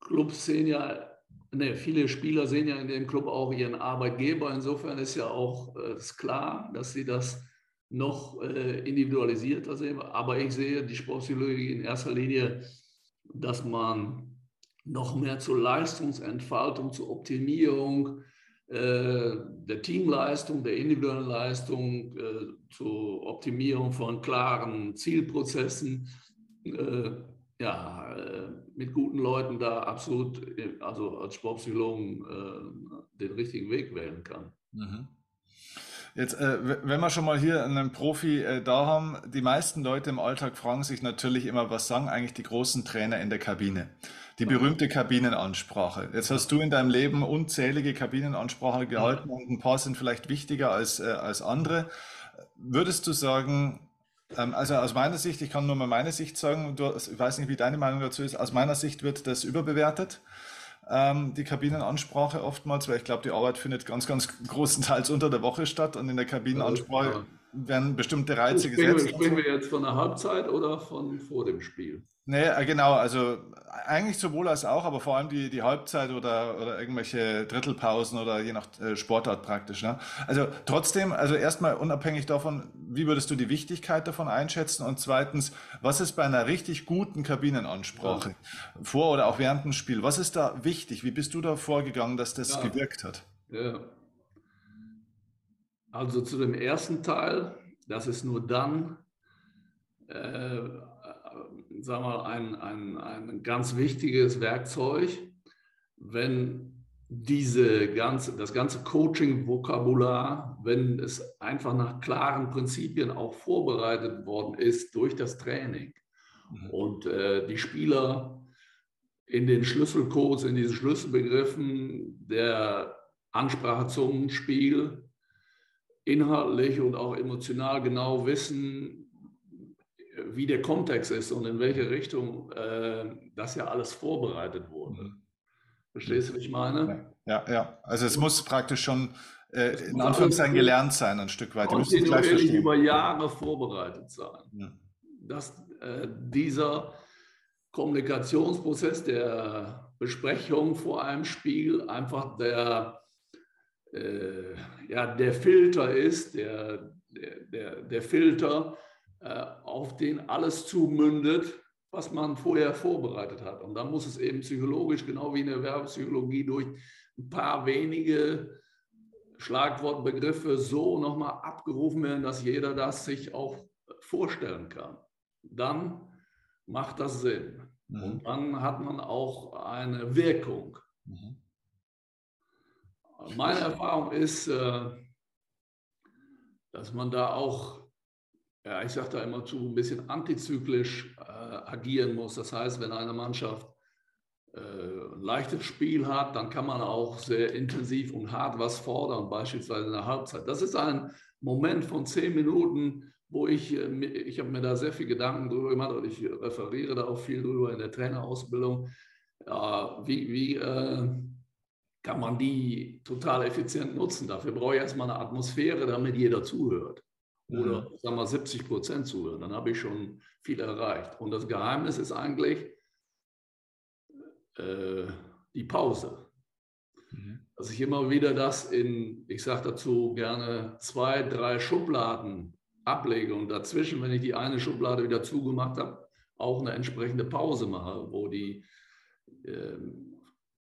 Clubs sehen ja Nee, viele Spieler sehen ja in dem Club auch ihren Arbeitgeber. Insofern ist ja auch äh, ist klar, dass sie das noch äh, individualisierter sehen. Aber ich sehe die Sportpsychologie in erster Linie, dass man noch mehr zur Leistungsentfaltung, zur Optimierung äh, der Teamleistung, der individuellen Leistung, äh, zur Optimierung von klaren Zielprozessen äh, ja, äh, mit guten Leuten da absolut, äh, also als Sportpsychologen, äh, den richtigen Weg wählen kann. Mhm. Jetzt, äh, wenn wir schon mal hier einen Profi äh, da haben, die meisten Leute im Alltag fragen sich natürlich immer, was sagen eigentlich die großen Trainer in der Kabine? Die berühmte Kabinenansprache. Jetzt hast du in deinem Leben unzählige Kabinenansprachen gehalten und ein paar sind vielleicht wichtiger als, äh, als andere. Würdest du sagen, also aus meiner Sicht, ich kann nur mal meine Sicht sagen, du, ich weiß nicht, wie deine Meinung dazu ist, aus meiner Sicht wird das überbewertet, ähm, die Kabinenansprache oftmals, weil ich glaube, die Arbeit findet ganz, ganz großenteils unter der Woche statt und in der Kabinenansprache werden bestimmte Reize gesetzt. Sprechen wir jetzt von der Halbzeit oder von vor dem Spiel? Nee, äh, genau, also eigentlich sowohl als auch, aber vor allem die, die Halbzeit oder, oder irgendwelche Drittelpausen oder je nach äh, Sportart praktisch. Ne? Also trotzdem, also erstmal unabhängig davon, wie würdest du die Wichtigkeit davon einschätzen? Und zweitens, was ist bei einer richtig guten Kabinenansprache ja. vor oder auch während dem Spiel, was ist da wichtig? Wie bist du da vorgegangen, dass das ja. gewirkt hat? Ja. Also zu dem ersten Teil, das ist nur dann äh, sagen wir, ein, ein, ein ganz wichtiges Werkzeug, wenn diese ganze, das ganze Coaching-Vokabular, wenn es einfach nach klaren Prinzipien auch vorbereitet worden ist durch das Training mhm. und äh, die Spieler in den Schlüsselcodes, in diesen Schlüsselbegriffen der Ansprache zum Spiel inhaltlich und auch emotional genau wissen, wie der Kontext ist und in welche Richtung äh, das ja alles vorbereitet wurde. Mhm. Verstehst du, was ich meine? Ja, ja. Also es muss praktisch schon äh, in Anführungszeichen gelernt sein, ein Stück weit. Kontinuierlich über Jahre vorbereitet sein. Ja. Dass äh, dieser Kommunikationsprozess der Besprechung vor einem Spiel einfach der, äh, ja, der Filter ist, der, der, der, der Filter, äh, auf den alles zumündet, was man vorher vorbereitet hat. Und dann muss es eben psychologisch, genau wie in der Werbepsychologie, durch ein paar wenige Schlagwortbegriffe so nochmal abgerufen werden, dass jeder das sich auch vorstellen kann. Dann macht das Sinn. Mhm. Und dann hat man auch eine Wirkung. Mhm. Meine Erfahrung ist, äh, dass man da auch ja, ich sage da immer zu, ein bisschen antizyklisch äh, agieren muss. Das heißt, wenn eine Mannschaft äh, ein leichtes Spiel hat, dann kann man auch sehr intensiv und hart was fordern, beispielsweise in der Halbzeit. Das ist ein Moment von zehn Minuten, wo ich, ich habe mir da sehr viel Gedanken drüber gemacht und ich referiere da auch viel drüber in der Trainerausbildung. Ja, wie, wie kann man die total effizient nutzen? Dafür brauche ich erstmal eine Atmosphäre, damit jeder zuhört oder sagen wir 70 Prozent zuhören, dann habe ich schon viel erreicht. Und das Geheimnis ist eigentlich, äh, die Pause. Mhm. Dass ich immer wieder das in, ich sage dazu gerne, zwei, drei Schubladen ablege und dazwischen, wenn ich die eine Schublade wieder zugemacht habe, auch eine entsprechende Pause mache, wo die äh,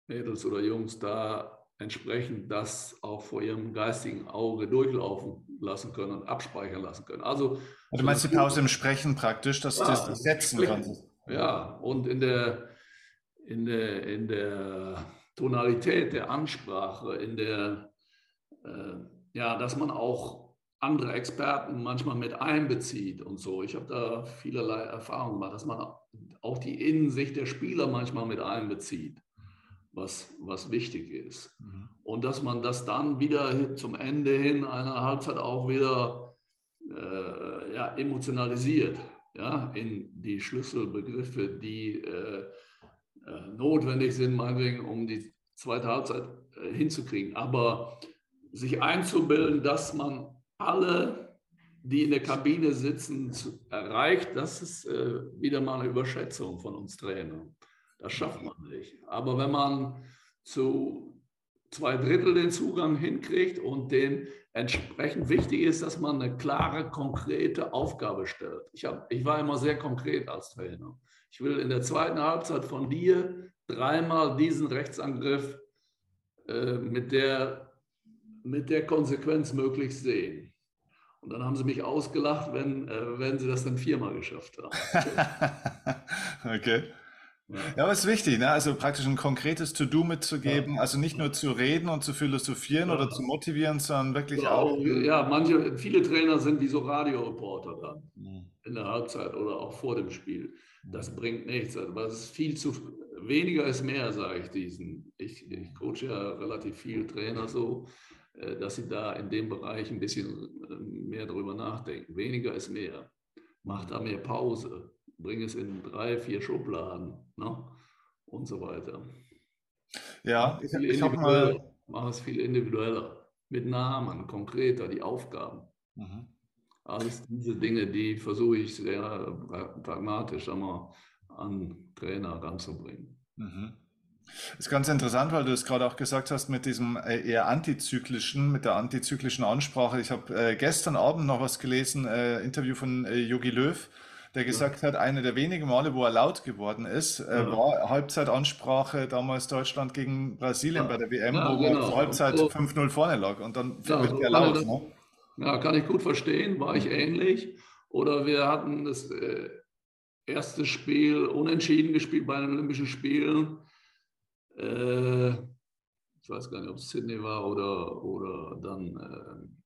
Mädels oder Jungs da entsprechend das auch vor ihrem geistigen Auge durchlaufen lassen können und abspeichern lassen können. Also, du meinst die Pause im Sprechen praktisch, dass ja, du das setzen kannst? Ja, und in der, in der, in der Tonalität der Ansprache, in der, äh, ja, dass man auch andere Experten manchmal mit einbezieht und so. Ich habe da vielerlei Erfahrungen gemacht, dass man auch die Innensicht der Spieler manchmal mit einbezieht was, was wichtig ist. Mhm. Und dass man das dann wieder zum Ende hin einer Halbzeit auch wieder äh, ja, emotionalisiert, ja, in die Schlüsselbegriffe, die äh, äh, notwendig sind, meinetwegen, um die zweite Halbzeit äh, hinzukriegen. Aber sich einzubilden, dass man alle, die in der Kabine sitzen, erreicht, das ist äh, wieder mal eine Überschätzung von uns Trainern. Das schafft man nicht. Aber wenn man zu zwei Drittel den Zugang hinkriegt und den entsprechend wichtig ist, dass man eine klare, konkrete Aufgabe stellt. Ich, hab, ich war immer sehr konkret als Trainer. Ich will in der zweiten Halbzeit von dir dreimal diesen Rechtsangriff äh, mit, der, mit der Konsequenz möglichst sehen. Und dann haben sie mich ausgelacht, wenn, äh, wenn sie das dann viermal geschafft haben. okay. Ja, aber es ist wichtig, ne? also praktisch ein konkretes To-Do mitzugeben, ja. also nicht nur zu reden und zu philosophieren ja. oder zu motivieren, sondern wirklich ja, auch. Ja, manche, viele Trainer sind wie so Radioreporter dann mhm. in der Halbzeit oder auch vor dem Spiel. Das bringt nichts. Aber es ist viel zu weniger ist mehr, sage ich diesen. Ich, ich coache ja relativ viele Trainer so, äh, dass sie da in dem Bereich ein bisschen äh, mehr drüber nachdenken. Weniger ist mehr. Macht da mehr Pause bringe es in drei, vier Schubladen ne? und so weiter. Ja, ich, ich habe mal. Mache es viel individueller, mit Namen, konkreter, die Aufgaben. Mhm. Alles diese Dinge, die versuche ich sehr pragmatisch einmal an Trainer ranzubringen. Mhm. Das ist ganz interessant, weil du es gerade auch gesagt hast mit diesem äh, eher antizyklischen, mit der antizyklischen Ansprache. Ich habe äh, gestern Abend noch was gelesen, äh, Interview von äh, Yogi Löw, der gesagt hat, eine der wenigen Male, wo er laut geworden ist, äh, ja. war Halbzeitansprache damals Deutschland gegen Brasilien ja. bei der WM, ja, wo genau. zur Halbzeit also, 5-0 vorne lag und dann ja, wird er laut. Das, ne? Ja, kann ich gut verstehen, war ich ähnlich. Oder wir hatten das äh, erste Spiel unentschieden gespielt bei den Olympischen Spielen. Äh, ich weiß gar nicht, ob es Sydney war oder, oder dann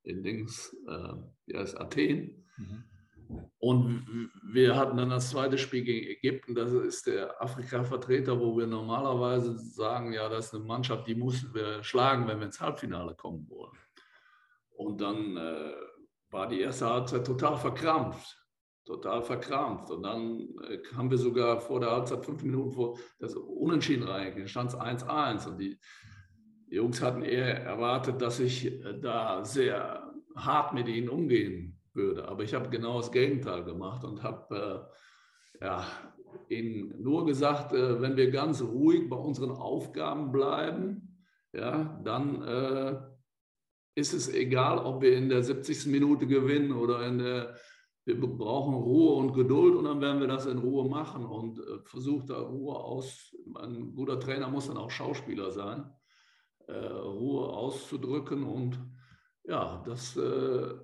äh, in Dings, äh, wie heißt Athen. Mhm. Und wir hatten dann das zweite Spiel gegen Ägypten. Das ist der Afrika-Vertreter, wo wir normalerweise sagen, ja, das ist eine Mannschaft, die müssen wir schlagen, wenn wir ins Halbfinale kommen wollen. Und dann äh, war die erste Halbzeit total verkrampft. Total verkrampft. Und dann äh, haben wir sogar vor der Halbzeit fünf Minuten vor das Unentschieden reingehen. stand es 1-1. Und die, die Jungs hatten eher erwartet, dass ich äh, da sehr hart mit ihnen umgehen würde. Aber ich habe genau das Gegenteil gemacht und habe äh, ja, ihnen nur gesagt, äh, wenn wir ganz ruhig bei unseren Aufgaben bleiben, ja, dann äh, ist es egal, ob wir in der 70. Minute gewinnen oder in der, wir brauchen Ruhe und Geduld und dann werden wir das in Ruhe machen und äh, versucht da Ruhe aus, ein guter Trainer muss dann auch Schauspieler sein, äh, Ruhe auszudrücken und ja, das äh,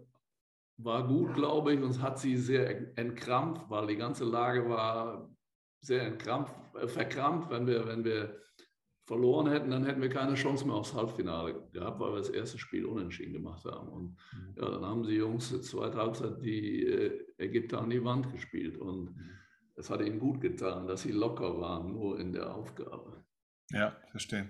war gut, glaube ich, und hat sie sehr entkrampft, weil die ganze Lage war sehr entkrampft, äh, verkrampft. Wenn wir, wenn wir verloren hätten, dann hätten wir keine Chance mehr aufs Halbfinale gehabt, weil wir das erste Spiel unentschieden gemacht haben. Und mhm. ja, dann haben die Jungs zur zweiten Halbzeit die äh, Ägypter an die Wand gespielt. Und mhm. es hat ihnen gut getan, dass sie locker waren, nur in der Aufgabe. Ja, verstehe.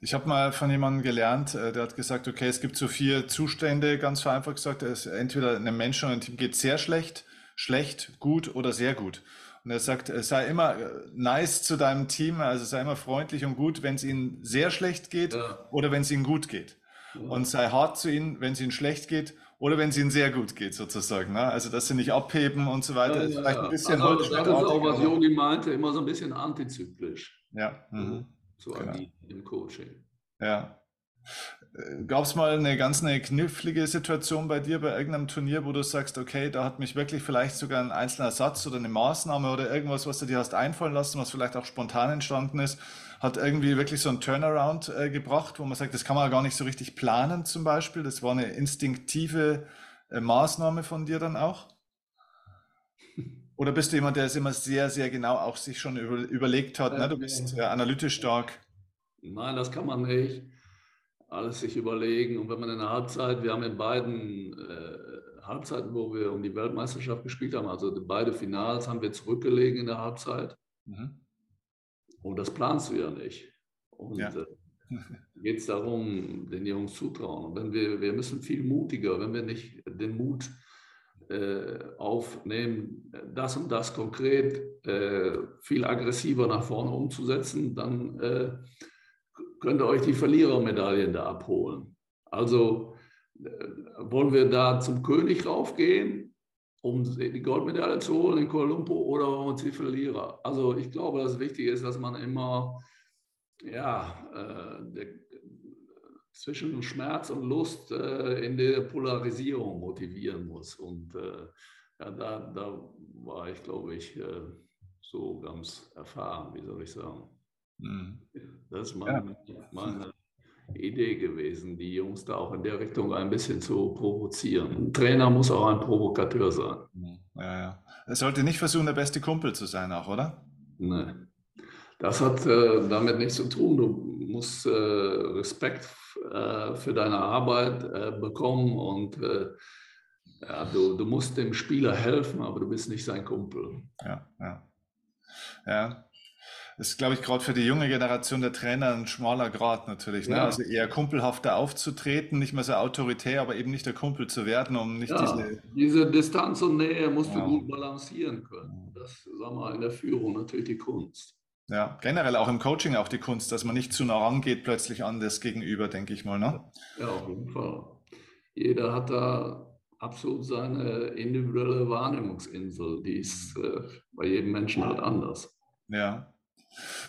Ich habe mal von jemandem gelernt, äh, der hat gesagt, okay, es gibt so vier Zustände, ganz vereinfacht gesagt. Es entweder einem Menschen oder einem Team geht sehr schlecht, schlecht, gut oder sehr gut. Und er sagt, sei immer äh, nice zu deinem Team, also sei immer freundlich und gut, wenn es ihnen sehr schlecht geht ja. oder wenn es ihnen gut geht. und sei hart zu ihnen, wenn es ihnen schlecht geht oder wenn es ihnen sehr gut geht, sozusagen. Ne? Also, dass sie nicht abheben und so weiter. Ja, ist ja, vielleicht ein bisschen also, das ist auch, was Yogi meinte, immer so ein bisschen antizyklisch Ja. Mhm. Zu Genau. agieren im Coaching. Ja. Gab es mal eine ganz eine knifflige Situation bei dir bei irgendeinem Turnier, wo du sagst, okay, da hat mich wirklich vielleicht sogar ein einzelner Satz oder eine Maßnahme oder irgendwas, was du dir hast einfallen lassen, was vielleicht auch spontan entstanden ist, hat irgendwie wirklich so einen Turnaround äh, gebracht, wo man sagt, das kann man gar nicht so richtig planen zum Beispiel. Das war eine instinktive äh, Maßnahme von dir dann auch? Oder bist du jemand, der es immer sehr, sehr genau auch sich schon über, überlegt hat, ne? Du bist äh, analytisch stark. Nein, das kann man nicht. Alles sich überlegen. Und wenn man in der Halbzeit, wir haben in beiden äh, Halbzeiten, wo wir um die Weltmeisterschaft gespielt haben, also beide Finals, haben wir zurückgelegen in der Halbzeit. Mhm. Und das planst du ja nicht. Und Ja. äh, geht es darum, den Jungs zutrauen. Und wenn wir, wir müssen viel mutiger, wenn wir nicht den Mut aufnehmen, das und das konkret äh, viel aggressiver nach vorne umzusetzen, dann äh, könnt ihr euch die Verlierermedaillen da abholen. Also äh, wollen wir da zum König raufgehen, um die Goldmedaille zu holen in Kuala Lumpur oder wollen wir uns die Verlierer? Also ich glaube, das Wichtige ist, dass man immer ja, äh, der, zwischen Schmerz und Lust äh, in der Polarisierung motivieren muss. Und äh, ja, da, da war ich, glaube ich, äh, so ganz erfahren, wie soll ich sagen. Mhm. Das ist meine, meine Idee gewesen, die Jungs da auch in der Richtung ein bisschen zu provozieren. Ein Trainer muss auch ein Provokateur sein. Ja, ja. Er sollte nicht versuchen, der beste Kumpel zu sein, auch, oder? Nee. Das hat äh, damit nichts zu tun. Du musst äh, Respekt äh, für deine Arbeit äh, bekommen und ja, du, du musst dem Spieler helfen, aber du bist nicht sein Kumpel. Ja, ja. Ja. Das ist, glaube ich, gerade für die junge Generation der Trainer ein schmaler Grad natürlich. Ne? Ja. Also eher kumpelhafter aufzutreten, nicht mehr so autoritär, aber eben nicht der Kumpel zu werden, um nicht Ja, diese. diese Distanz und Nähe musst Ja. du gut balancieren können. Das sag mal, in der Führung natürlich die Kunst. Ja, generell auch im Coaching auch die Kunst, dass man nicht zu nah rangeht plötzlich an das Gegenüber, denke ich mal. Ne? Ja, auf jeden Fall. Jeder hat da absolut seine individuelle Wahrnehmungsinsel. Die ist äh, bei jedem Menschen halt anders. Ja.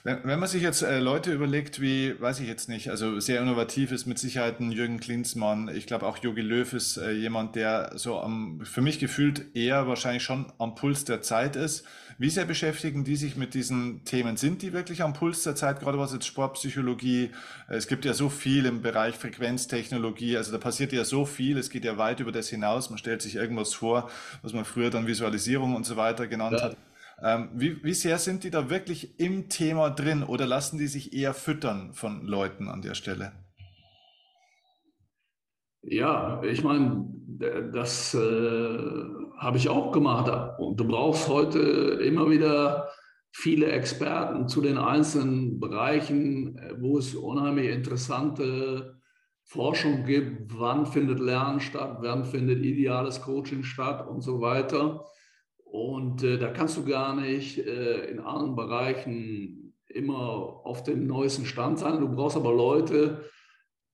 Wenn, wenn man sich jetzt äh, Leute überlegt, wie, weiß ich jetzt nicht, also sehr innovativ ist mit Sicherheit ein Jürgen Klinsmann. Ich glaube auch Jogi Löw ist äh, jemand, der so am, für mich gefühlt eher wahrscheinlich schon am Puls der Zeit ist. Wie sehr beschäftigen die sich mit diesen Themen? Sind die wirklich am Puls der Zeit, gerade was jetzt Sportpsychologie? Äh, Es gibt ja so viel im Bereich Frequenztechnologie, also da passiert ja so viel, es geht ja weit über das hinaus. Man stellt sich irgendwas vor, was man früher dann Visualisierung und so weiter genannt Ja. hat. Ähm, wie, wie sehr sind die da wirklich im Thema drin oder lassen die sich eher füttern von Leuten an der Stelle? Ja, ich meine, das äh, habe ich auch gemacht. Und du brauchst heute immer wieder viele Experten zu den einzelnen Bereichen, wo es unheimlich interessante Forschung gibt. Wann findet Lernen statt? Wann findet ideales Coaching statt? Und so weiter. Und äh, da kannst du gar nicht äh, in allen Bereichen immer auf dem neuesten Stand sein. Du brauchst aber Leute,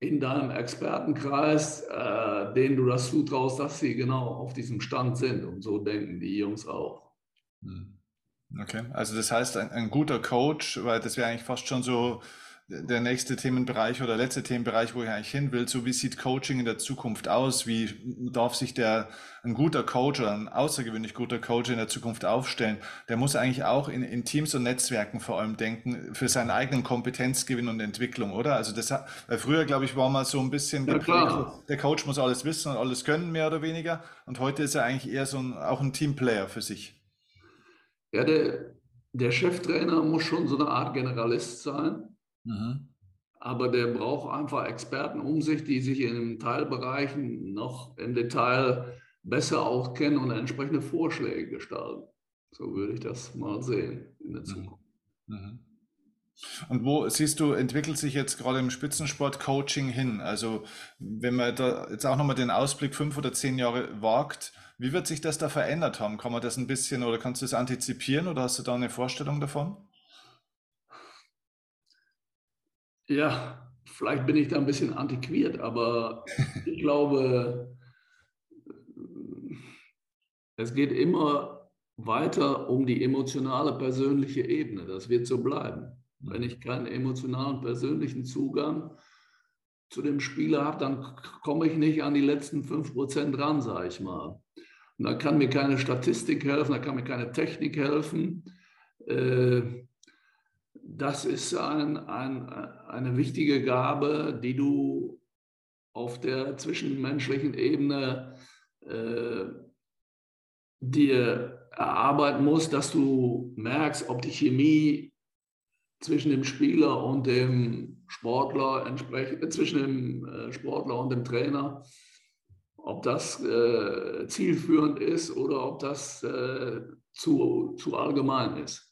in deinem Expertenkreis, äh, denen du das zutraust, dass sie genau auf diesem Stand sind. Und so denken die Jungs auch. Hm. Okay, also das heißt, ein, ein guter Coach, weil das wäre eigentlich fast schon so der nächste Themenbereich oder letzte Themenbereich, wo ich eigentlich hin will. So wie sieht Coaching in der Zukunft aus? Wie darf sich der ein guter Coach oder ein außergewöhnlich guter Coach in der Zukunft aufstellen? Der muss eigentlich auch in, in Teams und Netzwerken vor allem denken für seinen eigenen Kompetenzgewinn und Entwicklung, oder? Also das, weil früher, glaube ich, war mal so ein bisschen Ja, geprägt, der Coach muss alles wissen und alles können, mehr oder weniger. Und heute ist er eigentlich eher so ein, auch ein Teamplayer für sich. Ja, der, der Cheftrainer muss schon so eine Art Generalist sein, Mhm. aber der braucht einfach Experten um sich, die sich in den Teilbereichen noch im Detail besser auskennen und entsprechende Vorschläge gestalten. So würde ich das mal sehen in der Zukunft. Mhm. Und wo siehst du, entwickelt sich jetzt gerade im Spitzensport Coaching hin? Also wenn man da jetzt auch nochmal den Ausblick fünf oder zehn Jahre wagt, wie wird sich das da verändert haben? Kann man das ein bisschen oder kannst du das antizipieren oder hast du da eine Vorstellung davon? Ja, vielleicht bin ich da ein bisschen antiquiert, aber ich glaube, es geht immer weiter um die emotionale, persönliche Ebene. Das wird so bleiben. Wenn ich keinen emotionalen, persönlichen Zugang zu dem Spieler habe, dann komme ich nicht an die letzten 5% ran, sage ich mal. Und da kann mir keine Statistik helfen, da kann mir keine Technik helfen. Äh, das ist ein, ein, eine wichtige Gabe, die du auf der zwischenmenschlichen Ebene äh, dir erarbeiten musst, dass du merkst, ob die Chemie zwischen dem Spieler und dem Sportler entsprechend, äh, zwischen dem äh, Sportler und dem Trainer, ob das äh, zielführend ist oder ob das äh, zu, zu allgemein ist.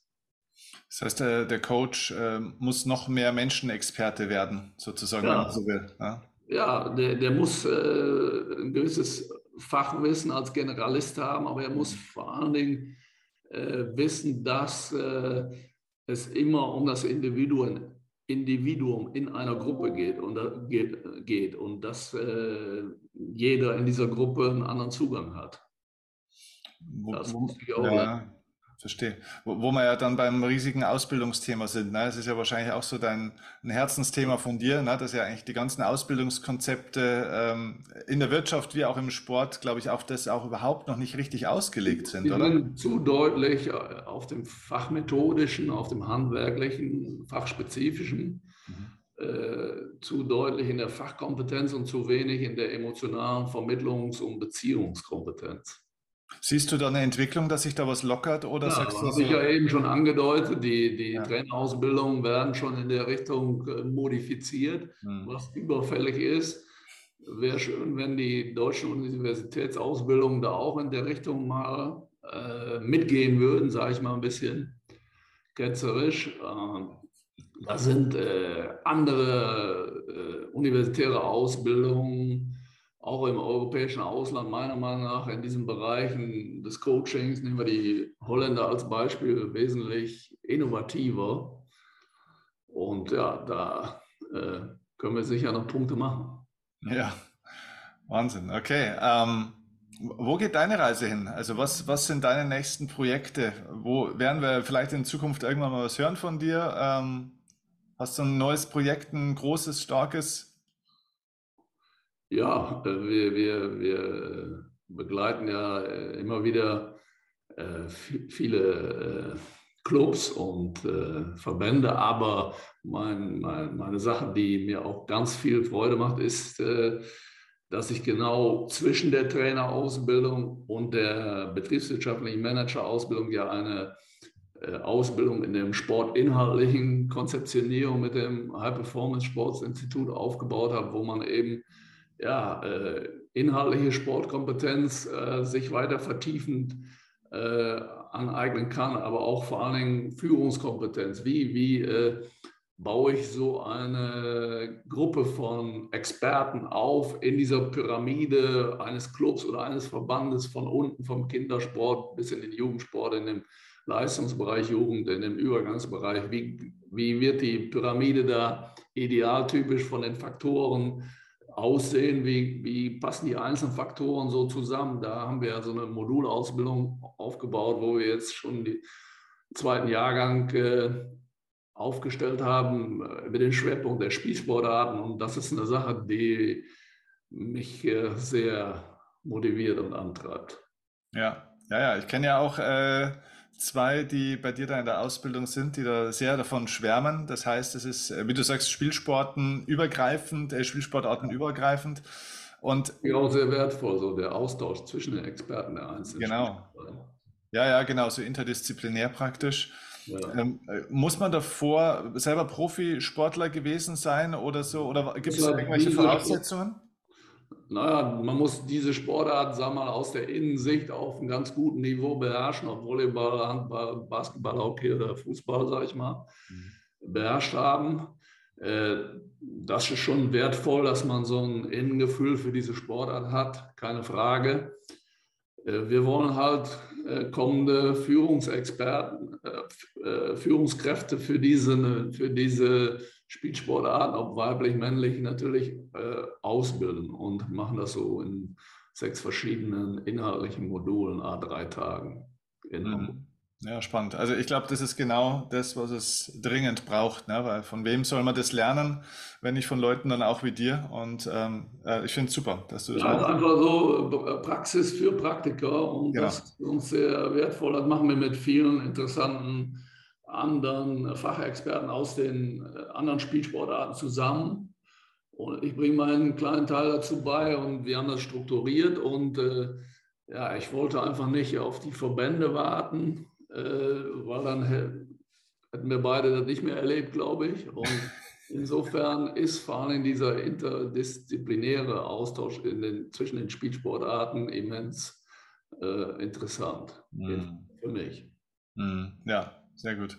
Das heißt, der, der Coach äh, muss noch mehr Menschenexperte werden, sozusagen, ja. wenn man so will. Ja, ja der, der muss äh, ein gewisses Fachwissen als Generalist haben, aber er muss vor allen Dingen äh, wissen, dass äh, es immer um das Individuum, Individuum in einer Gruppe geht und, äh, geht, geht und dass äh, jeder in dieser Gruppe einen anderen Zugang hat. Das muss ich auch ja. Verstehe. Wo, wo wir ja dann beim riesigen Ausbildungsthema sind. Ne? Das ist ja wahrscheinlich auch so dein ein Herzensthema von dir, ne? dass ja eigentlich die ganzen Ausbildungskonzepte ähm, in der Wirtschaft wie auch im Sport, glaube ich, auch das auch überhaupt noch nicht richtig ausgelegt sind, die oder? Sind zu deutlich äh, auf dem fachmethodischen, auf dem handwerklichen, fachspezifischen, mhm. äh, zu deutlich in der Fachkompetenz und zu wenig in der emotionalen Vermittlungs- und Beziehungskompetenz. Siehst du da eine Entwicklung, dass sich da was lockert oder ja, sagst du so? ich ja eben schon angedeutet, die, die ja. Trainerausbildungen werden schon in der Richtung äh, modifiziert, hm. was überfällig ist. Wäre schön, wenn die deutschen Universitätsausbildungen da auch in der Richtung mal äh, mitgehen würden, sage ich mal ein bisschen ketzerisch. Äh, da sind äh, andere äh, universitäre Ausbildungen auch im europäischen Ausland meiner Meinung nach in diesen Bereichen des Coachings, nehmen wir die Holländer als Beispiel, wesentlich innovativer. Und ja, da äh, können wir sicher noch Punkte machen. Ja, Wahnsinn. Okay. Ähm, wo geht deine Reise hin? Also was, was sind deine nächsten Projekte? Wo werden wir vielleicht in Zukunft irgendwann mal was hören von dir? Ähm, hast du ein neues Projekt, ein großes, starkes? Ja, äh, wir, wir, wir begleiten ja äh, immer wieder äh, viele Clubs und Verbände, aber mein, mein, meine Sache, die mir auch ganz viel Freude macht, ist, dass ich genau zwischen der Trainerausbildung und der betriebswirtschaftlichen Managerausbildung ja eine Ausbildung in dem sportinhaltlichen Konzeptionierung mit dem High Performance Sports Institut aufgebaut habe, wo man eben ja, äh, inhaltliche Sportkompetenz äh, sich weiter vertiefend äh, aneignen kann, aber auch vor allen Dingen Führungskompetenz. Wie, wie baue ich so eine Gruppe von Experten auf in dieser Pyramide eines Clubs oder eines Verbandes von unten vom Kindersport bis in den Jugendsport, in dem Leistungsbereich Jugend, in dem Übergangsbereich. Wie, wie wird die Pyramide da idealtypisch von den Faktoren aussehen, wie, wie passen die einzelnen Faktoren so zusammen. Da haben wir so eine Modulausbildung aufgebaut, wo wir jetzt schon den zweiten Jahrgang äh, aufgestellt haben äh, mit dem Schwerpunkt der Spielsportarten. Und das ist eine Sache, die mich äh, sehr motiviert und antreibt. Ja, ja, ja. Ich kenne ja auch äh, zwei, die bei dir da in der Ausbildung sind, die da sehr davon schwärmen. Das heißt, es ist, äh, wie du sagst, Spielsporten übergreifend, äh, Spielsportarten übergreifend. Und auch sehr wertvoll, so der Austausch zwischen den Experten der einzelnen. Genau. Ja, ja, genau, so interdisziplinär praktisch. Ja. Ähm, äh, muss man davor selber Profisportler gewesen sein oder so? Oder gibt es irgendwelche Voraussetzungen? Naja, man muss diese Sportart, wir mal, aus der Innensicht auf einem ganz guten Niveau beherrschen, ob Volleyball, Handball, Basketball, Hockey oder Fußball, sage ich mal, mhm. beherrscht haben. Äh, das ist schon wertvoll, dass man so ein Innengefühl für diese Sportart hat, keine Frage. Äh, wir wollen halt äh, kommende Führungsexperten, Führungskräfte für diese, für diese Spielsportarten, ob weiblich, männlich, natürlich äh, ausbilden und machen das so in sechs verschiedenen inhaltlichen Modulen, A3 Tagen. Mhm. Ja, spannend. Also ich glaube, das ist genau das, was es dringend braucht, ne? weil von wem soll man das lernen, wenn nicht von Leuten dann auch wie dir? Und ähm, äh, ich finde es super, dass du das ja, machst. einfach so äh, Praxis für Praktiker und genau. das ist uns sehr wertvoll. Das machen wir mit vielen interessanten anderen Fachexperten aus den äh, anderen Spielsportarten zusammen. Und ich bringe meinen kleinen Teil dazu bei und wir haben das strukturiert und äh, ja, ich wollte einfach nicht auf die Verbände warten, äh, weil dann hätten wir beide das nicht mehr erlebt, glaube ich. Und insofern ist vor allem dieser interdisziplinäre Austausch den, zwischen den Spielsportarten immens äh, interessant mhm. für mich. Mhm. Ja, sehr gut.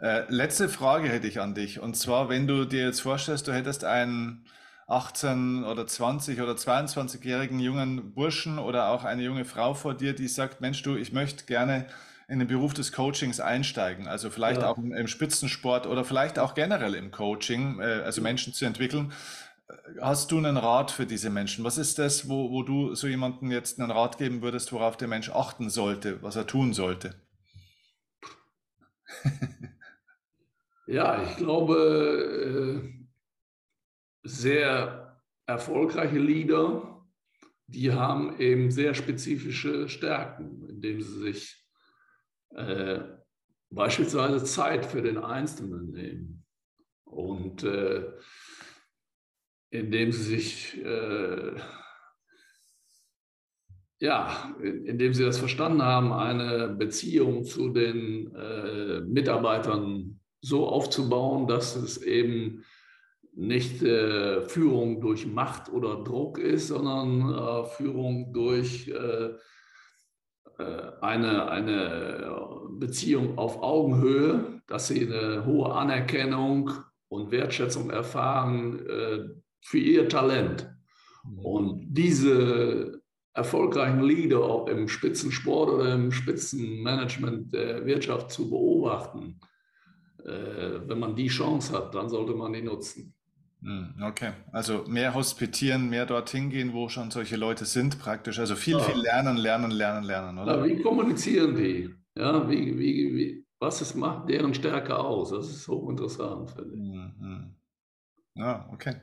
Äh, letzte Frage hätte ich an dich. Und zwar, wenn du dir jetzt vorstellst, du hättest einen 18 oder 20 oder 22-jährigen jungen Burschen oder auch eine junge Frau vor dir, die sagt, Mensch, du, ich möchte gerne in den Beruf des Coachings einsteigen, also vielleicht ja. auch im, Spitzensport oder vielleicht auch generell im Coaching, äh, also Menschen zu entwickeln. Hast du einen Rat für diese Menschen? Was ist das, wo, wo du so jemandem jetzt einen Rat geben würdest, worauf der Mensch achten sollte, was er tun sollte? Ja, ich glaube, äh, sehr erfolgreiche Leader, die haben eben sehr spezifische Stärken, indem sie sich äh, beispielsweise Zeit für den Einzelnen nehmen und äh, indem sie sich äh, ja, indem sie das verstanden haben, eine Beziehung zu den äh, Mitarbeitern so aufzubauen, dass es eben nicht äh, Führung durch Macht oder Druck ist, sondern äh, Führung durch äh, äh, eine, eine Beziehung auf Augenhöhe, dass sie eine hohe Anerkennung und Wertschätzung erfahren äh, für ihr Talent. Mhm. Und diese erfolgreichen Leader auch im Spitzensport oder im Spitzenmanagement der Wirtschaft zu beobachten, äh, wenn man die Chance hat, dann sollte man die nutzen. Hm, okay, also mehr hospitieren, mehr dorthin gehen, wo schon solche Leute sind, praktisch. Also viel, ja. viel lernen, lernen, lernen, lernen, oder? Ja, wie kommunizieren die? Ja, wie, wie, wie, was ist, macht deren Stärke aus? Das ist hochinteressant, finde ich. Mhm. Ja, okay.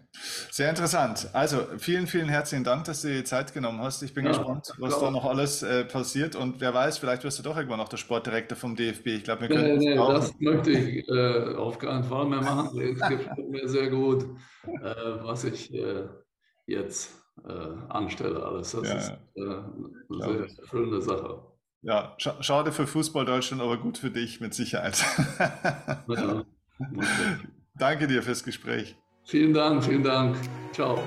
Sehr interessant. Also vielen, vielen herzlichen Dank, dass du dir die Zeit genommen hast. Ich bin ja, gespannt, was da noch alles äh, passiert. Und wer weiß, vielleicht wirst du doch irgendwann noch der Sportdirektor vom DFB. Ich glaube, wir können nee, nee, das möchte ich äh, auf keinen Fall mehr machen. Es gefällt mir sehr gut, äh, was ich äh, jetzt äh, anstelle. Alles. Das ja, ist äh, eine sehr erfüllende Sache. Ja, sch schade für Fußball Deutschland, aber gut für dich mit Sicherheit. ja. Danke dir fürs Gespräch. Vielen Dank, vielen Dank. Ciao.